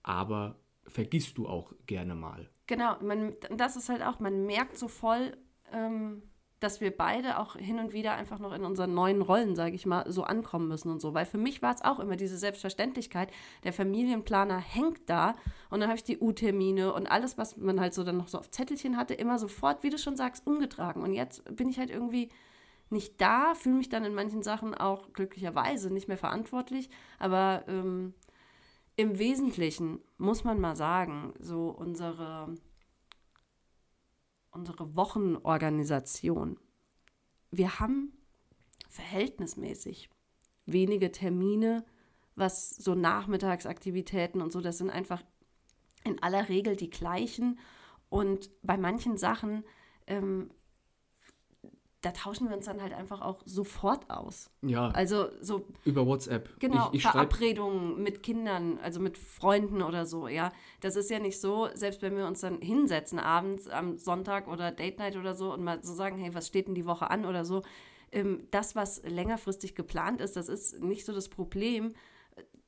Aber vergisst du auch gerne mal.
Genau, man, das ist halt auch, man merkt so voll, ähm, dass wir beide auch hin und wieder einfach noch in unseren neuen Rollen, sage ich mal, so ankommen müssen und so. Weil für mich war es auch immer diese Selbstverständlichkeit, der Familienplaner hängt da und dann habe ich die U-Termine und alles, was man halt so dann noch so auf Zettelchen hatte, immer sofort, wie du schon sagst, umgetragen. Und jetzt bin ich halt irgendwie nicht da, fühle mich dann in manchen Sachen auch glücklicherweise nicht mehr verantwortlich, aber ähm, im Wesentlichen muss man mal sagen, so unsere unsere Wochenorganisation. Wir haben verhältnismäßig wenige Termine, was so Nachmittagsaktivitäten und so, das sind einfach in aller Regel die gleichen. Und bei manchen Sachen ähm, da tauschen wir uns dann halt einfach auch sofort aus.
Ja.
Also so.
Über WhatsApp.
Genau, ich, ich Verabredungen mit Kindern, also mit Freunden oder so, ja. Das ist ja nicht so, selbst wenn wir uns dann hinsetzen abends am Sonntag oder Date Night oder so und mal so sagen, hey, was steht denn die Woche an oder so. Ähm, das, was längerfristig geplant ist, das ist nicht so das Problem.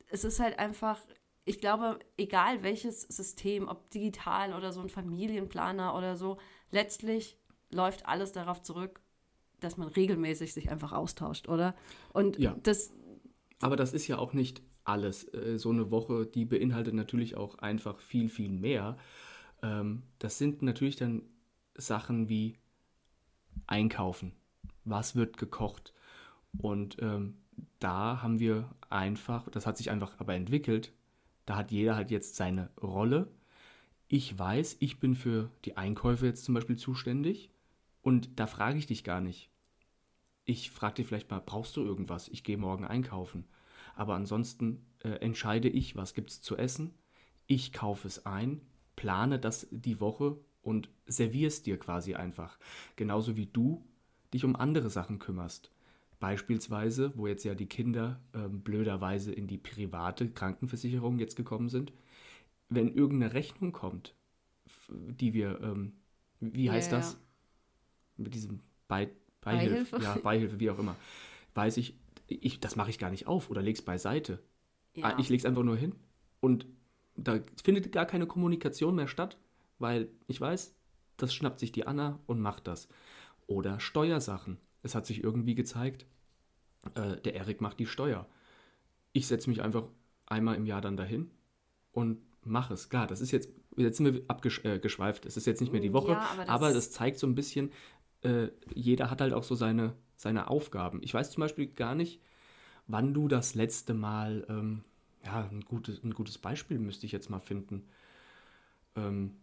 Es ist halt einfach, ich glaube, egal welches System, ob digital oder so ein Familienplaner oder so, letztlich läuft alles darauf zurück, dass man regelmäßig sich einfach austauscht, oder? Und
ja.
das.
Aber das ist ja auch nicht alles. Äh, so eine Woche, die beinhaltet natürlich auch einfach viel, viel mehr. Ähm, das sind natürlich dann Sachen wie Einkaufen. Was wird gekocht? Und ähm, da haben wir einfach, das hat sich einfach aber entwickelt, da hat jeder halt jetzt seine Rolle. Ich weiß, ich bin für die Einkäufe jetzt zum Beispiel zuständig und da frage ich dich gar nicht ich frage dich vielleicht mal, brauchst du irgendwas? Ich gehe morgen einkaufen. Aber ansonsten äh, entscheide ich, was gibt es zu essen. Ich kaufe es ein, plane das die Woche und serviere es dir quasi einfach. Genauso wie du dich um andere Sachen kümmerst. Beispielsweise, wo jetzt ja die Kinder äh, blöderweise in die private Krankenversicherung jetzt gekommen sind. Wenn irgendeine Rechnung kommt, die wir, ähm, wie heißt ja, das? Ja. Mit diesem Beitrag Beihilfe, Beihilfe, ja, Beihilfe, wie auch immer, weiß ich, ich das mache ich gar nicht auf oder leg's beiseite. Ja. Ah, ich leg's einfach nur hin und da findet gar keine Kommunikation mehr statt, weil ich weiß, das schnappt sich die Anna und macht das. Oder Steuersachen. Es hat sich irgendwie gezeigt, äh, der Erik macht die Steuer. Ich setze mich einfach einmal im Jahr dann dahin und mache es. Klar, das ist jetzt, jetzt sind wir abgeschweift, äh, es ist jetzt nicht mehr die Woche, ja, aber, das aber das zeigt so ein bisschen, äh, jeder hat halt auch so seine, seine Aufgaben. Ich weiß zum Beispiel gar nicht, wann du das letzte Mal, ähm, ja, ein gutes, ein gutes Beispiel müsste ich jetzt mal finden. Ähm,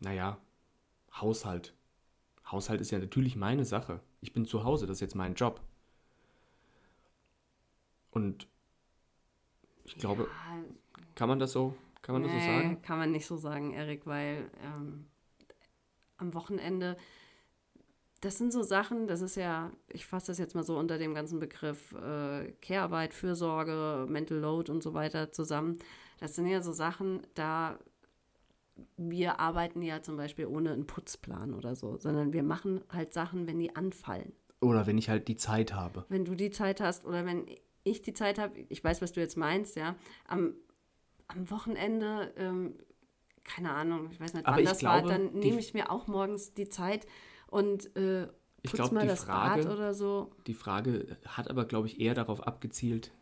naja, Haushalt. Haushalt ist ja natürlich meine Sache. Ich bin zu Hause, das ist jetzt mein Job. Und ich glaube, ja, kann man das so, kann man nee, das so sagen?
Kann man nicht so sagen, Erik, weil ähm, am Wochenende, das sind so Sachen, das ist ja, ich fasse das jetzt mal so unter dem ganzen Begriff äh, Care-Arbeit, Fürsorge, Mental Load und so weiter zusammen. Das sind ja so Sachen, da wir arbeiten ja zum Beispiel ohne einen Putzplan oder so, sondern wir machen halt Sachen, wenn die anfallen.
Oder wenn ich halt die Zeit habe.
Wenn du die Zeit hast oder wenn ich die Zeit habe, ich weiß, was du jetzt meinst, ja, am, am Wochenende, ähm, keine Ahnung, ich weiß nicht,
Aber
wann das
glaube,
war, dann nehme ich mir auch morgens die Zeit und äh,
Ich glaub,
mal das
Frage-
Bad oder so.
Die Frage hat aber, glaube ich, eher darauf abgezielt,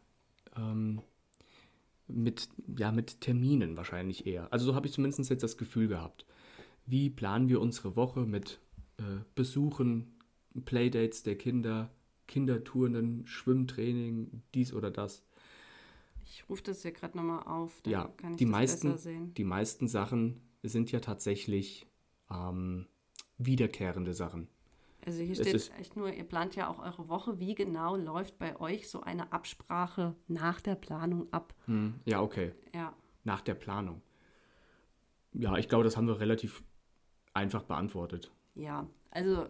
ähm, mit, ja, mit Terminen wahrscheinlich eher. Also so habe ich zumindest jetzt das Gefühl gehabt. Wie planen wir unsere Woche mit äh, Besuchen, Playdates der Kinder, Kindertouren, Schwimmtraining, dies oder das.
Ich rufe das hier gerade nochmal auf, dann
Ja,
kann ich
die
das
meisten,
besser sehen.
die meisten Sachen sind ja tatsächlich ähm, wiederkehrende Sachen.
Also hier
Es
steht
ist-
echt nur, ihr plant ja auch eure Woche. Wie genau läuft bei euch so eine Absprache nach der Planung ab?
Hm, ja, okay.
Ja,
Nach der Planung. Ja, ich glaube, das haben wir relativ einfach beantwortet.
ja. Also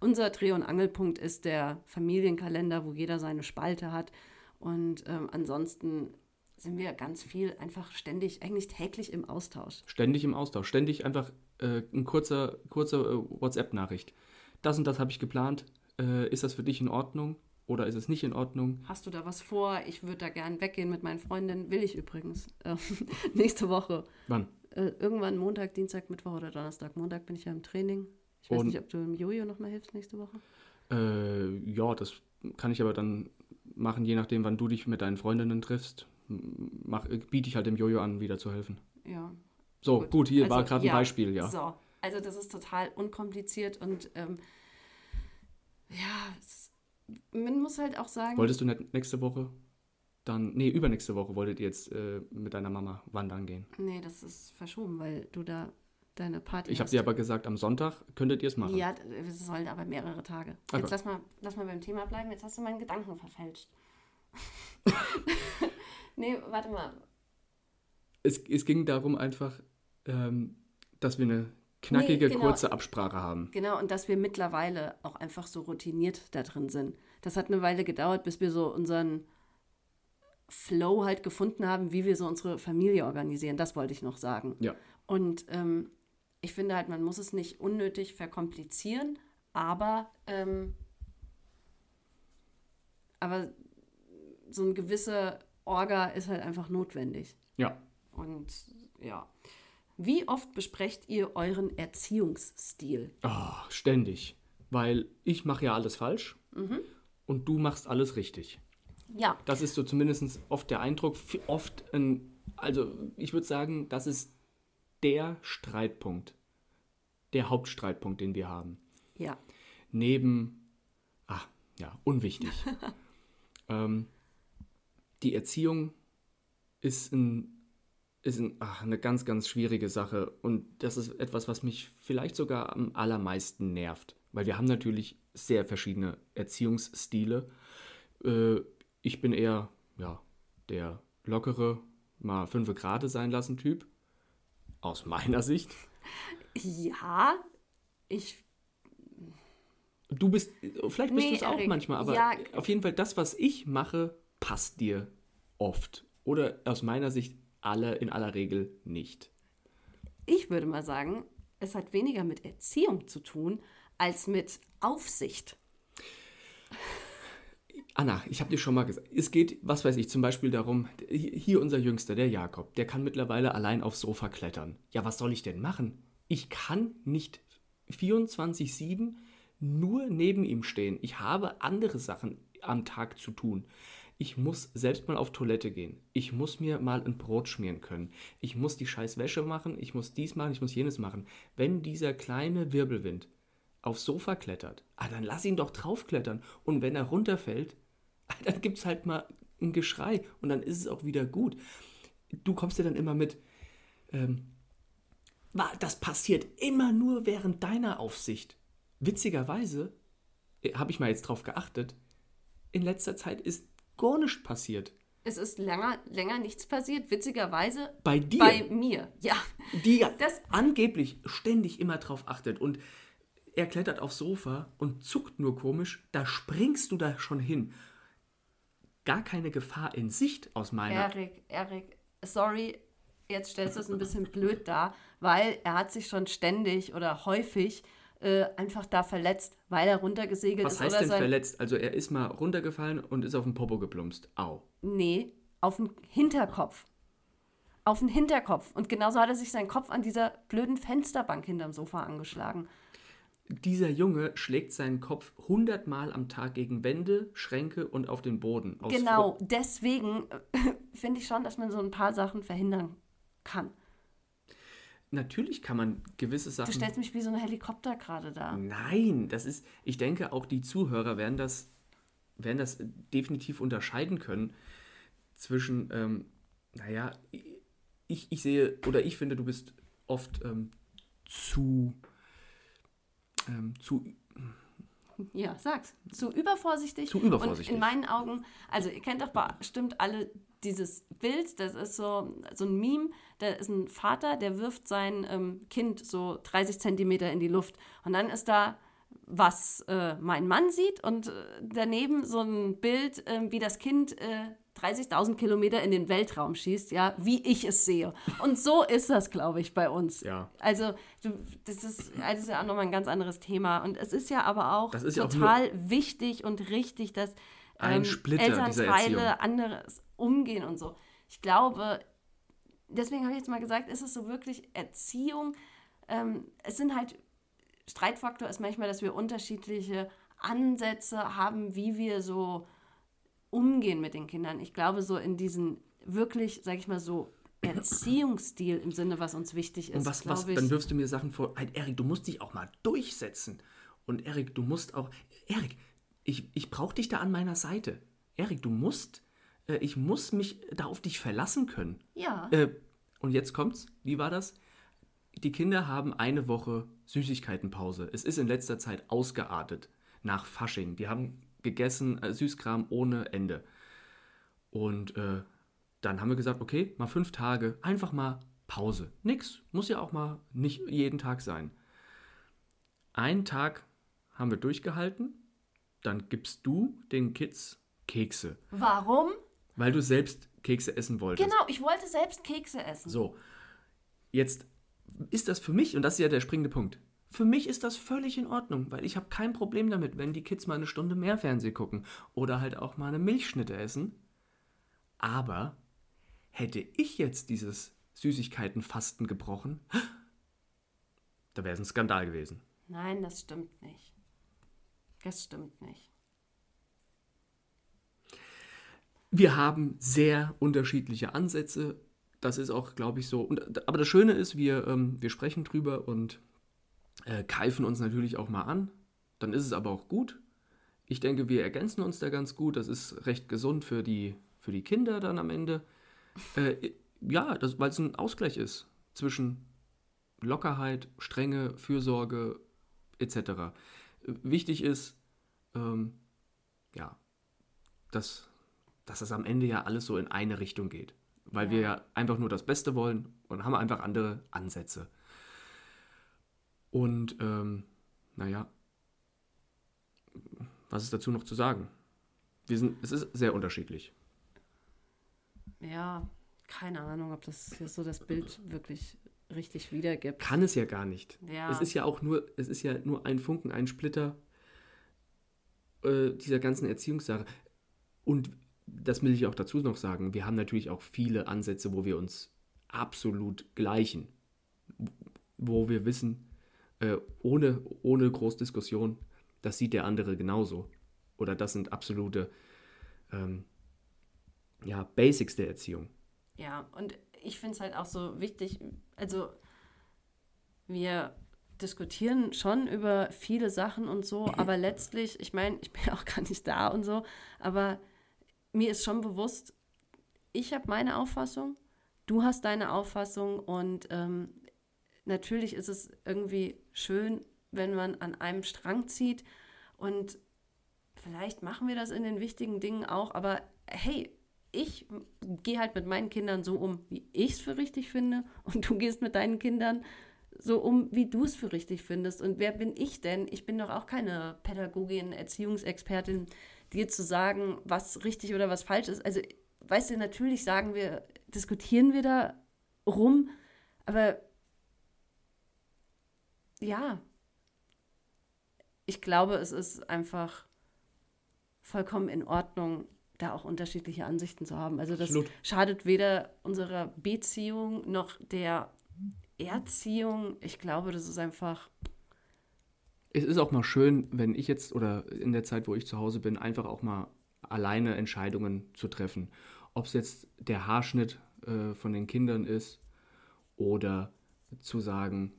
unser Dreh- und Angelpunkt ist der Familienkalender, wo jeder seine Spalte hat. Und ähm, ansonsten sind wir ganz viel einfach ständig, eigentlich täglich im Austausch.
Ständig im Austausch, ständig einfach äh, ein kurzer, kurzer äh, WhatsApp-Nachricht. Das und das habe ich geplant. Äh, ist das für dich in Ordnung oder ist es nicht in Ordnung?
Hast du da was vor? Ich würde da gern weggehen mit meinen Freundinnen. Will ich übrigens. Ähm, nächste Woche.
Wann?
Äh, irgendwann Montag, Dienstag, Mittwoch oder Donnerstag. Montag bin ich ja im Training. Ich weiß
Und-
nicht, ob du im Jojo noch mal hilfst nächste Woche.
Äh, ja, das kann ich aber dann machen, je nachdem, wann du dich mit deinen Freundinnen triffst. Mach, biete ich halt dem Jojo an, wieder zu helfen.
Ja.
So, gut, hier war
Also,
gerade ein
ja,
Beispiel, ja.
So, also das ist total unkompliziert und ähm, ja, es, man muss halt auch sagen,
Wolltest du nicht nächste Woche dann, nee, übernächste Woche wolltet ihr jetzt äh, mit deiner Mama wandern gehen.
nee, das ist verschoben, weil du da deine Party
Ich habe dir aber gesagt, am Sonntag könntet ihr es machen.
Ja, es sollen aber mehrere Tage.
Okay.
Jetzt lass mal, lass mal beim Thema bleiben. Jetzt hast du meinen Gedanken verfälscht. nee, warte mal.
Es, es ging darum einfach, ähm, dass wir eine knackige,
Nee, genau.
kurze Absprache haben.
Genau, und dass wir mittlerweile auch einfach so routiniert da drin sind. Das hat eine Weile gedauert, bis wir so unseren Flow halt gefunden haben, wie wir so unsere Familie organisieren. Das wollte ich noch sagen.
Ja.
Und ähm, ich finde halt, man muss es nicht unnötig verkomplizieren, aber, ähm, aber so ein gewisser Orga ist halt einfach notwendig.
Ja.
Und ja. Wie oft besprecht ihr euren Erziehungsstil?
Ah, ständig. Weil ich mache ja alles falsch
Mhm.
und du machst alles richtig.
Ja,
Das ist so zumindest oft der Eindruck. Oft ein, also ich würde sagen, das ist der Streitpunkt, der Hauptstreitpunkt, den wir haben.
ja.
Neben, ah, ja, unwichtig. ähm, die Erziehung ist, ein, ist ein, ach, eine ganz, ganz schwierige Sache. Und das ist etwas, was mich vielleicht sogar am allermeisten nervt. Weil wir haben natürlich sehr verschiedene Erziehungsstile. Äh, ich bin eher, ja, der lockere, mal fünfe Grade sein lassen Typ. Aus meiner Sicht.
Ja, ich.
Du bist, vielleicht bist
Nee,
du es auch manchmal, aber
ja.
auf jeden Fall das, was ich mache, passt dir oft. Oder aus meiner Sicht alle in aller Regel nicht.
Ich würde mal sagen, es hat weniger mit Erziehung zu tun als mit Aufsicht.
Anna, ich habe dir schon mal gesagt, es geht, was weiß ich, zum Beispiel darum, hier unser Jüngster, der Jakob, der kann mittlerweile allein aufs Sofa klettern. Ja, was soll ich denn machen? Ich kann nicht 24-7 nur neben ihm stehen. Ich habe andere Sachen am Tag zu tun. Ich muss selbst mal auf Toilette gehen. Ich muss mir mal ein Brot schmieren können. Ich muss die scheiß Wäsche machen. Ich muss dies machen. Ich muss jenes machen. Wenn dieser kleine Wirbelwind aufs Sofa klettert, ah, dann lass ihn doch draufklettern. Und wenn er runterfällt, ah, dann gibt es halt mal ein Geschrei und dann ist es auch wieder gut. Du kommst ja dann immer mit, ähm, "Wa- das passiert immer nur während deiner Aufsicht. Witzigerweise habe ich mal jetzt drauf geachtet, in letzter Zeit ist gar nichts passiert.
Es ist länger, länger nichts passiert, witzigerweise
Bei dir,
bei mir. Ja,
die ja
das-
angeblich ständig immer drauf achtet und er klettert aufs Sofa und zuckt nur komisch, da springst du da schon hin. Gar keine Gefahr in Sicht aus meiner.
Erik, Erik, sorry, jetzt stellst du es ein bisschen blöd dar, weil er hat sich schon ständig oder häufig äh, einfach da verletzt, weil er runtergesegelt
Was
ist.
heißt
oder
denn
sein,
verletzt? Also er ist mal runtergefallen und ist auf den Popo geplumpst. Au.
Nee, auf den Hinterkopf. Auf den Hinterkopf. Und genauso hat er sich seinen Kopf an dieser blöden Fensterbank hinterm Sofa angeschlagen.
Dieser Junge schlägt seinen Kopf hundertmal am Tag gegen Wände, Schränke und auf den Boden.
Genau, deswegen äh, finde ich schon, dass man so ein paar Sachen verhindern kann.
Natürlich kann man gewisse
Du
Sachen.
stellst mich wie so ein Helikopter gerade da.
Nein, das ist, ich denke, auch die Zuhörer werden das, werden das definitiv unterscheiden können zwischen, ähm, naja, ich, ich sehe, oder ich finde, du bist oft ähm, zu, ähm, zu,
Ja, sag's. Zu übervorsichtig.
Zu übervorsichtig.
Und in meinen Augen, also ihr kennt doch bestimmt alle dieses Bild, das ist so, so ein Meme, da ist ein Vater, der wirft sein ähm, Kind so 30 Zentimeter in die Luft. Und dann ist da, was äh, mein Mann sieht und äh, daneben so ein Bild, äh, wie das Kind äh, 30.000 Kilometer in den Weltraum schießt, ja, wie ich es sehe. Und so ist das, glaube ich, bei uns.
Ja.
Also, du, das, ist, das ist ja auch nochmal ein ganz anderes Thema. Und es ist ja aber auch
ja auch
total wichtig und richtig, dass
Ein
ähm,
Splitter.
Elternteile anderes umgehen und so. Ich glaube, deswegen habe ich jetzt mal gesagt, ist es so wirklich Erziehung? Ähm, es sind halt, Streitfaktor ist manchmal, dass wir unterschiedliche Ansätze haben, wie wir so umgehen mit den Kindern. Ich glaube, so in diesen wirklich, sag ich mal so, Erziehungsstil im Sinne, was uns wichtig ist.
und was, was,
ich,
dann wirfst du mir Sachen vor, halt, Erik, du musst dich auch mal durchsetzen. Und Erik, du musst auch, Erik, ich, ich brauche dich da an meiner Seite. Erik, du musst, äh, ich muss mich da auf dich verlassen können.
ja.
Äh, und jetzt kommt's, wie war das? Die Kinder haben eine Woche Süßigkeitenpause. Es ist in letzter Zeit ausgeartet nach Fasching. Die haben gegessen äh, Süßkram ohne Ende. Und äh, dann haben wir gesagt, okay, mal fünf Tage, einfach mal Pause. Nix, muss ja auch mal nicht jeden Tag sein. Einen Tag haben wir durchgehalten, dann gibst du den Kids Kekse,
Warum?
Weil du selbst Kekse essen wolltest.
Genau, ich wollte selbst Kekse essen.
So, jetzt ist das für mich, und das ist ja der springende Punkt, für mich ist das völlig in Ordnung, weil ich habe kein Problem damit, wenn die Kids mal eine Stunde mehr Fernsehen gucken oder halt auch mal eine Milchschnitte essen. Aber hätte ich jetzt dieses Süßigkeitenfasten gebrochen, da wäre es ein Skandal gewesen.
Nein, das stimmt nicht. Das stimmt nicht.
Wir haben sehr unterschiedliche Ansätze. Das ist auch, glaube ich, so. Und, aber das Schöne ist, wir, ähm, wir sprechen drüber und äh, keifen uns natürlich auch mal an. Dann ist es aber auch gut. Ich denke, wir ergänzen uns da ganz gut. Das ist recht gesund für die, für die Kinder dann am Ende. Äh, ja, weil es ein Ausgleich ist zwischen Lockerheit, Strenge, Fürsorge etc. Wichtig ist, ähm, ja, dass, dass es am Ende ja alles so in eine Richtung geht. Weil wir ja einfach nur das Beste wollen und haben einfach andere Ansätze. Und ähm, naja, was ist dazu noch zu sagen? Wir sind, es ist sehr unterschiedlich.
Ja, keine Ahnung, ob das hier so das Bild wirklich richtig wiedergibt.
Kann es ja gar nicht.
Ja.
Es ist ja auch nur, es ist ja nur ein Funken, ein Splitter äh, dieser ganzen Erziehungssache. Und das will ich auch dazu noch sagen, wir haben natürlich auch viele Ansätze, wo wir uns absolut gleichen. Wo wir wissen, äh, ohne, ohne Großdiskussion, das sieht der andere genauso. Oder das sind absolute ähm, ja, Basics der Erziehung.
Ja, und ich finde es halt auch so wichtig, also wir diskutieren schon über viele Sachen und so, aber letztlich, ich meine, ich bin auch gar nicht da und so, aber mir ist schon bewusst, ich habe meine Auffassung, du hast deine Auffassung und ähm, natürlich ist es irgendwie schön, wenn man an einem Strang zieht und vielleicht machen wir das in den wichtigen Dingen auch, aber hey, ich gehe halt mit meinen Kindern so um, wie ich es für richtig finde und du gehst mit deinen Kindern so um, wie du es für richtig findest. Und wer bin ich denn? Ich bin doch auch keine Pädagogin, Erziehungsexpertin, dir zu sagen, was richtig oder was falsch ist. Also, weißt du, natürlich sagen wir, diskutieren wir da rum. Aber ja, ich glaube, es ist einfach vollkommen in Ordnung, da auch unterschiedliche Ansichten zu haben. Also das
Absolut.
schadet weder unserer Beziehung noch der Erziehung. Ich glaube, das ist einfach,
Es ist auch mal schön, wenn ich jetzt oder in der Zeit, wo ich zu Hause bin, einfach auch mal alleine Entscheidungen zu treffen. Ob es jetzt der Haarschnitt äh, von den Kindern ist oder zu sagen,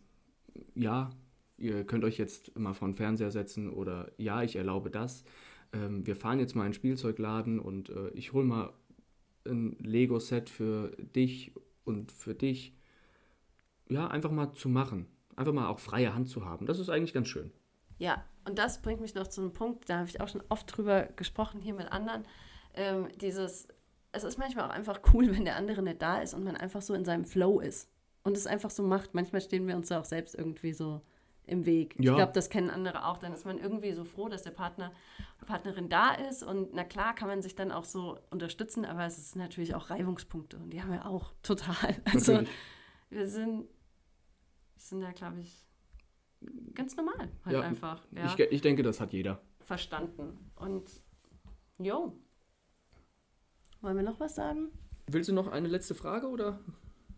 ja, ihr könnt euch jetzt mal vor den Fernseher setzen oder ja, ich erlaube das. Ähm, wir fahren jetzt mal in einen Spielzeugladen und äh, ich hole mal ein Lego-Set für dich und für dich. Ja, einfach mal zu machen. Einfach mal auch freie Hand zu haben. Das ist eigentlich ganz schön.
Ja, und das bringt mich noch zu einem Punkt, da habe ich auch schon oft drüber gesprochen hier mit anderen. Ähm, dieses, es ist manchmal auch einfach cool, wenn der andere nicht da ist und man einfach so in seinem Flow ist und es einfach so macht. Manchmal stehen wir uns da auch selbst irgendwie so im Weg. Ich
Ja.
glaube, das kennen andere auch. Dann ist man irgendwie so froh, dass der Partner, Partnerin da ist und na klar kann man sich dann auch so unterstützen, aber es ist natürlich auch Reibungspunkte und die haben wir auch total. Also
Natürlich.
wir sind, wir sind da, glaube ich, ganz normal halt
Ja,
einfach. Ja
Ich, ich denke, das hat jeder.
verstanden. Und jo. Wollen wir noch was sagen?
Willst du noch eine letzte Frage oder?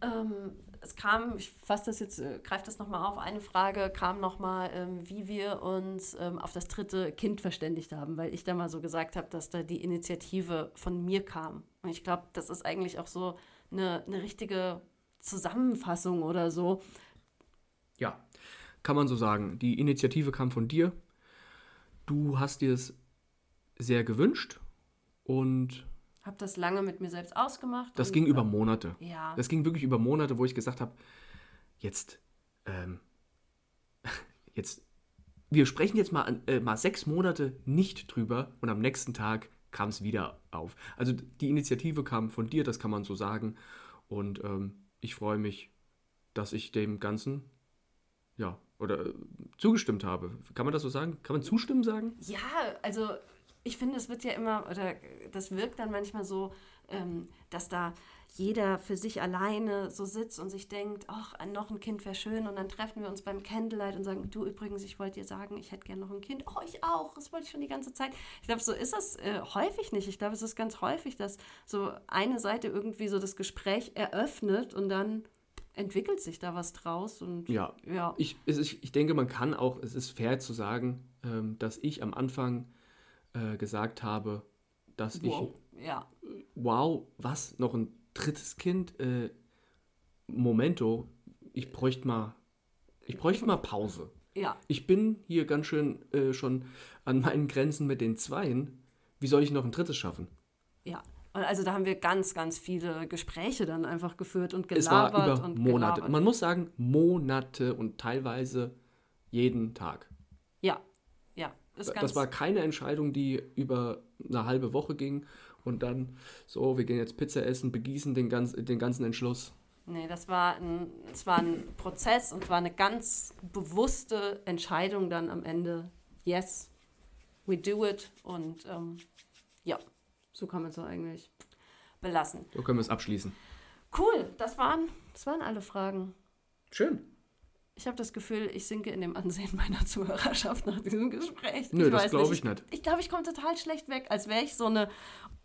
Ähm, es kam, ich fasse das jetzt, äh, greife das nochmal auf, eine Frage kam nochmal, ähm, wie wir uns ähm, auf das dritte Kind verständigt haben, weil ich da mal so gesagt habe, dass da die Initiative von mir kam. Und ich glaube, das ist eigentlich auch so eine, eine richtige Zusammenfassung oder so.
Kann man so sagen. Die Initiative kam von dir. Du hast dir es sehr gewünscht und
Habe das lange mit mir selbst ausgemacht.
das ging über
ähm,
Monate.
Ja.
Das ging wirklich über Monate, wo ich gesagt habe, jetzt, ähm, jetzt, wir sprechen jetzt mal, äh, mal sechs Monate nicht drüber und am nächsten Tag kam es wieder auf. Also die Initiative kam von dir, das kann man so sagen. Und ähm, ich freue mich, dass ich dem Ganzen, ja, oder äh, zugestimmt habe. Kann man das so sagen? Kann man zustimmen sagen?
Ja, also ich finde, es wird ja immer, oder das wirkt dann manchmal so, ähm, dass da jeder für sich alleine so sitzt und sich denkt, ach, noch ein Kind wäre schön und dann treffen wir uns beim Candlelight und sagen, du übrigens, ich wollte dir sagen, ich hätte gerne noch ein Kind. Oh, ich auch, das wollte ich schon die ganze Zeit. Ich glaube, so ist das äh, häufig nicht. Ich glaube, es ist ganz häufig, dass so eine Seite irgendwie so das Gespräch eröffnet und dann entwickelt sich da was draus und
Ja.
ja.
Ich, ist, ich denke, man kann auch, es ist fair zu sagen, ähm, dass ich am Anfang äh, gesagt habe, dass
Wow. Ja.
ich, wow, was, noch ein drittes Kind? Äh, Momento, ich bräuchte mal, ich bräuchte mal Pause.
Ja.
Ich bin hier ganz schön äh, schon an meinen Grenzen mit den Zweien. Wie soll ich noch ein drittes schaffen?
Ja, und also da haben wir ganz, ganz viele Gespräche dann einfach geführt und
Es war
gelabert
über
und
Monate.
gelabert.
Man muss sagen, Monate und teilweise jeden Tag.
ja, ja,
Das war keine Entscheidung, die über eine halbe Woche ging und dann so, wir gehen jetzt Pizza essen, begießen den, ganz, den ganzen Entschluss.
nee, das war ein, es war ein Prozess und war eine ganz bewusste Entscheidung dann am Ende. Yes, we do it und ähm, ja, so kann man es eigentlich belassen.
So können wir es abschließen.
Cool, das waren, das waren alle Fragen.
Schön.
Ich habe das Gefühl, ich sinke in dem Ansehen meiner Zuhörerschaft nach diesem Gespräch.
Nö, das
weiß
glaube ich nicht.
Ich glaube, ich komme total schlecht weg, als wäre ich so eine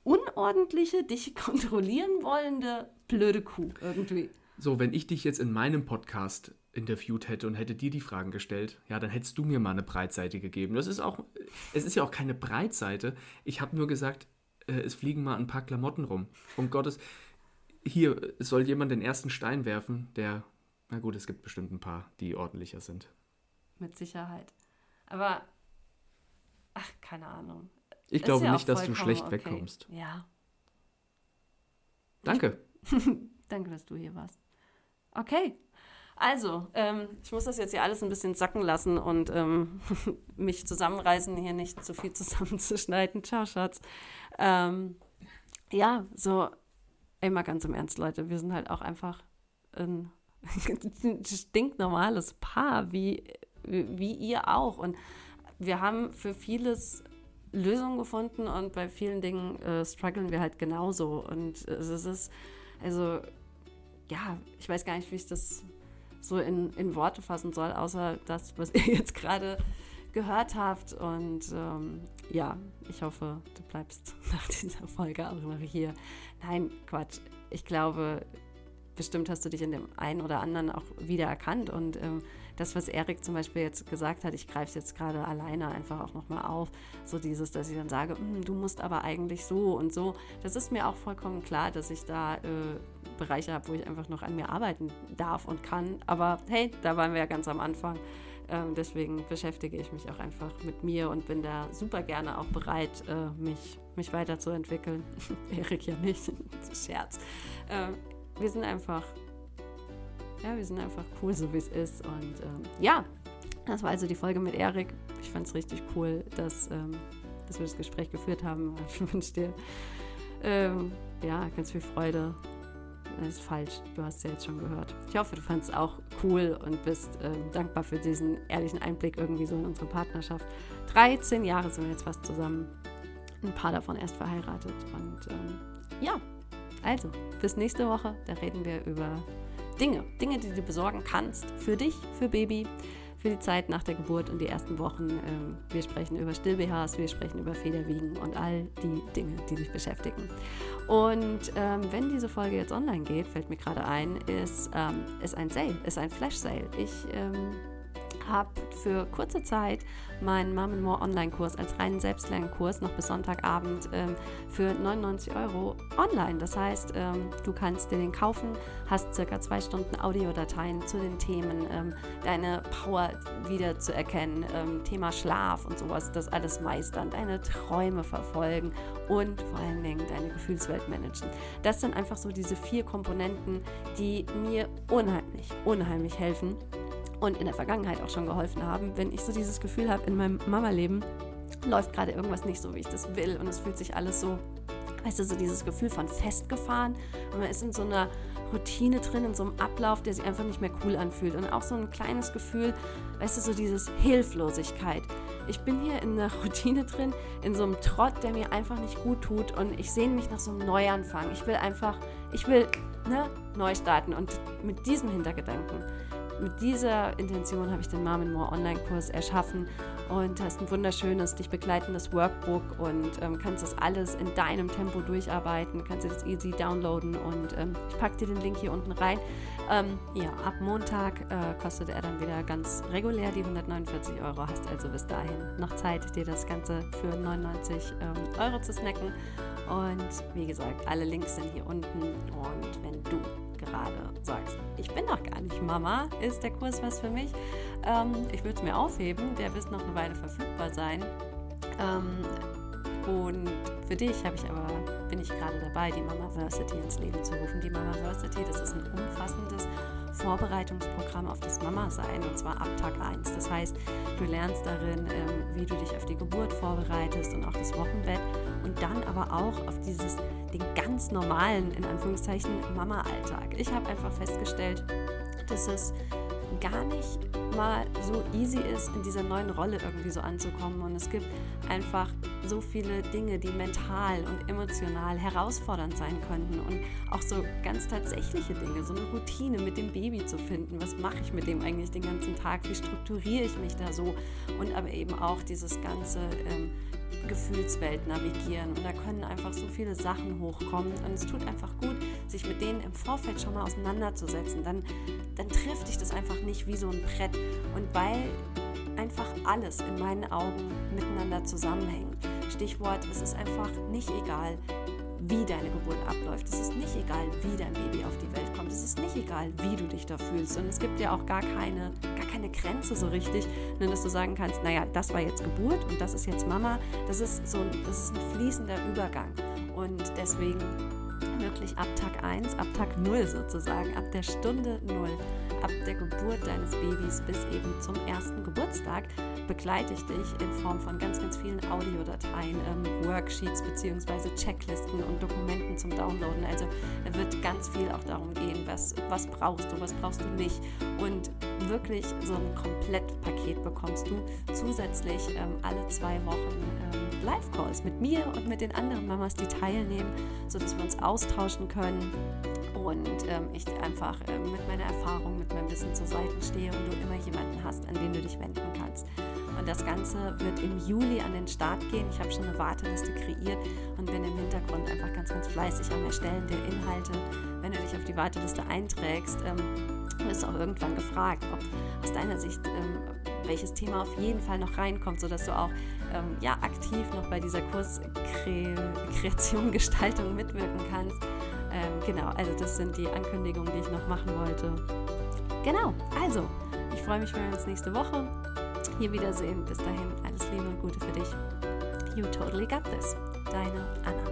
unordentliche, dich kontrollieren wollende, blöde Kuh irgendwie.
So, wenn ich dich jetzt in meinem Podcast interviewt hätte und hätte dir die Fragen gestellt, ja, dann hättest du mir mal eine Breitseite gegeben. Das ist auch, es ist ja auch keine Breitseite. Ich habe nur gesagt, äh, es fliegen mal ein paar Klamotten rum. Um Gottes, hier soll jemand den ersten Stein werfen, der, na gut, es gibt bestimmt ein paar, die ordentlicher sind.
Mit Sicherheit. Aber, ach, keine Ahnung.
Ich glaube
ja
nicht, dass du schlecht
okay.
wegkommst.
Ja,
Danke.
danke, dass du hier warst. Okay. Also, ähm, ich muss das jetzt hier alles ein bisschen sacken lassen und ähm, mich zusammenreißen, hier nicht zu viel zusammenzuschneiden. Ciao, Schatz. Ähm, ja, so, mal ganz im Ernst, Leute, wir sind halt auch einfach ein stinknormales Paar, wie, wie ihr auch. Und wir haben für vieles Lösungen gefunden und bei vielen Dingen äh, strugglen wir halt genauso. Und es ist, also ja, ich weiß gar nicht, wie ich das so in, in Worte fassen soll, außer das, was ihr jetzt gerade gehört habt. Und ähm, ja, ich hoffe, du bleibst nach dieser Folge auch noch hier. Nein, Quatsch. Ich glaube, bestimmt hast du dich in dem einen oder anderen auch wiedererkannt. Und ähm, das, was Erik zum Beispiel jetzt gesagt hat, ich greife es jetzt gerade alleine einfach auch nochmal auf, so dieses, dass ich dann sage, hm, du musst aber eigentlich so und so. Das ist mir auch vollkommen klar, dass ich da äh, Bereiche habe, wo ich einfach noch an mir arbeiten darf und kann. Aber hey, da waren wir ja ganz am Anfang. Ähm, deswegen beschäftige ich mich auch einfach mit mir und bin da super gerne auch bereit, äh, mich, mich weiterzuentwickeln. Erik ja nicht, Scherz. Äh, wir sind einfach, ja, wir sind einfach cool, so wie es ist. Und ähm, ja, das war also die Folge mit Erik. Ich fand es richtig cool, dass, ähm, dass wir das Gespräch geführt haben. Ich wünsche dir ähm, ja, ganz viel Freude ist falsch. Du hast ja jetzt schon gehört. Ich hoffe, du fandest es auch cool und bist äh, dankbar für diesen ehrlichen Einblick irgendwie so in unsere Partnerschaft. 13 Jahre sind wir jetzt fast zusammen. Ein paar davon erst verheiratet. Und ähm, ja, also, bis nächste Woche. Da reden wir über Dinge. Dinge, die du besorgen kannst. Für dich, für Baby für die Zeit nach der Geburt und die ersten Wochen. Ähm, wir sprechen über Still-BHs, wir sprechen über Federwiegen und all die Dinge, die dich beschäftigen. Und ähm, wenn diese Folge jetzt online geht, fällt mir gerade ein, ist, ähm, ist ein Sale, ist ein Flash-Sale. Ich ähm, habe für kurze Zeit meinen Mom More Online-Kurs als reinen Selbstlernkurs noch bis Sonntagabend ähm, für 99 Euro online. Das heißt, ähm, du kannst dir den kaufen, hast circa zwei Stunden Audiodateien zu den Themen, ähm, deine Power wieder zu erkennen, ähm, Thema Schlaf und sowas, das alles meistern, deine Träume verfolgen und vor allen Dingen deine Gefühlswelt managen. Das sind einfach so diese vier Komponenten, die mir unheimlich, unheimlich helfen und in der Vergangenheit auch schon geholfen haben, wenn ich so dieses Gefühl habe, in meinem Mama-Leben läuft gerade irgendwas nicht so, wie ich das will und es fühlt sich alles so, weißt du, so dieses Gefühl von festgefahren und man ist in so einer Routine drin, in so einem Ablauf, der sich einfach nicht mehr cool anfühlt und auch so ein kleines Gefühl, weißt du, so dieses Hilflosigkeit. Ich bin hier in einer Routine drin, in so einem Trott, der mir einfach nicht gut tut und ich sehne mich nach so einem Neuanfang. Ich will einfach, ich will ne, neu starten und mit diesem Hintergedanken mit dieser Intention habe ich den Mom More Online-Kurs erschaffen und hast ein wunderschönes, dich begleitendes Workbook und ähm, kannst das alles in deinem Tempo durcharbeiten, kannst dir das easy downloaden und ähm, ich packe dir den Link hier unten rein. Ähm, ja, ab Montag äh, kostet er dann wieder ganz regulär die 149 Euro, hast also bis dahin noch Zeit, dir das Ganze für 99 ähm, Euro zu snacken. Und wie gesagt, alle Links sind hier unten. Und wenn du gerade sagst, ich bin noch gar nicht Mama, ist der Kurs was für mich? Ähm, ich würde es mir aufheben, der wird noch eine Weile verfügbar sein. Ähm, und für dich habe ich aber, bin ich gerade dabei, die Mama Versity ins Leben zu rufen. Die Mama Versity, das ist ein umfassendes Vorbereitungsprogramm auf das Mama-Sein und zwar ab Tag 1. Das heißt, du lernst darin, ähm, wie du dich auf die Geburt vorbereitest und auch das Wochenbett und dann aber auch auf dieses, den ganz normalen, in Anführungszeichen, Mama-Alltag. Ich habe einfach festgestellt, dass es gar nicht mal so easy ist, in dieser neuen Rolle irgendwie so anzukommen. Und es gibt einfach so viele Dinge, die mental und emotional herausfordernd sein könnten. Und auch so ganz tatsächliche Dinge, so eine Routine mit dem Baby zu finden. Was mache ich mit dem eigentlich den ganzen Tag? Wie strukturiere ich mich da so? Und aber eben auch dieses ganze ähm, Gefühlswelt navigieren. Und da können einfach so viele Sachen hochkommen. Und es tut einfach gut, sich mit denen im Vorfeld schon mal auseinanderzusetzen. Dann, dann trifft dich das einfach nicht wie so ein Brett. Und weil einfach alles in meinen Augen miteinander zusammenhängt. Stichwort, es ist einfach nicht egal, wie deine Geburt abläuft. Es ist nicht egal, wie dein Baby auf die Welt kommt. Es ist nicht egal, wie du dich da fühlst. Und es gibt ja auch gar keine, gar keine Grenze so richtig, nur dass du sagen kannst, naja, das war jetzt Geburt und das ist jetzt Mama. Das ist so ein, das ist ein fließender Übergang. Und deswegen wirklich ab Tag 1, ab Tag 0 sozusagen, ab der Stunde 0, ab der Geburt deines Babys bis eben zum ersten Geburtstag begleite ich dich in Form von ganz, ganz vielen Audiodateien, ähm, Worksheets bzw. Checklisten und Dokumenten zum Downloaden. Also wird ganz viel auch darum gehen, was, was brauchst du, was brauchst du nicht. Und wirklich so ein Komplettpaket bekommst du zusätzlich ähm, alle zwei Wochen ähm, Live-Calls mit mir und mit den anderen Mamas, die teilnehmen, sodass wir uns austauschen können und ähm, ich einfach äh, mit meiner Erfahrung, mit meinem Wissen zur Seite stehe und du immer jemanden hast, an den du dich wenden kannst. Und das Ganze wird im Juli an den Start gehen. Ich habe schon eine Warteliste kreiert und bin im Hintergrund einfach ganz, ganz fleißig am Erstellen der Inhalte. Wenn du dich auf die Warteliste einträgst, ähm, wirst du auch irgendwann gefragt, ob aus deiner Sicht ähm, welches Thema auf jeden Fall noch reinkommt, sodass du auch ähm, ja, aktiv noch bei dieser Kurskreation, Gestaltung mitwirken kannst. Ähm, genau, also das sind die Ankündigungen, die ich noch machen wollte. Genau, also, ich freue mich, wenn wir uns nächste Woche hier wiedersehen. Bis dahin, alles Liebe und Gute für dich. You totally got this. Deine Anna.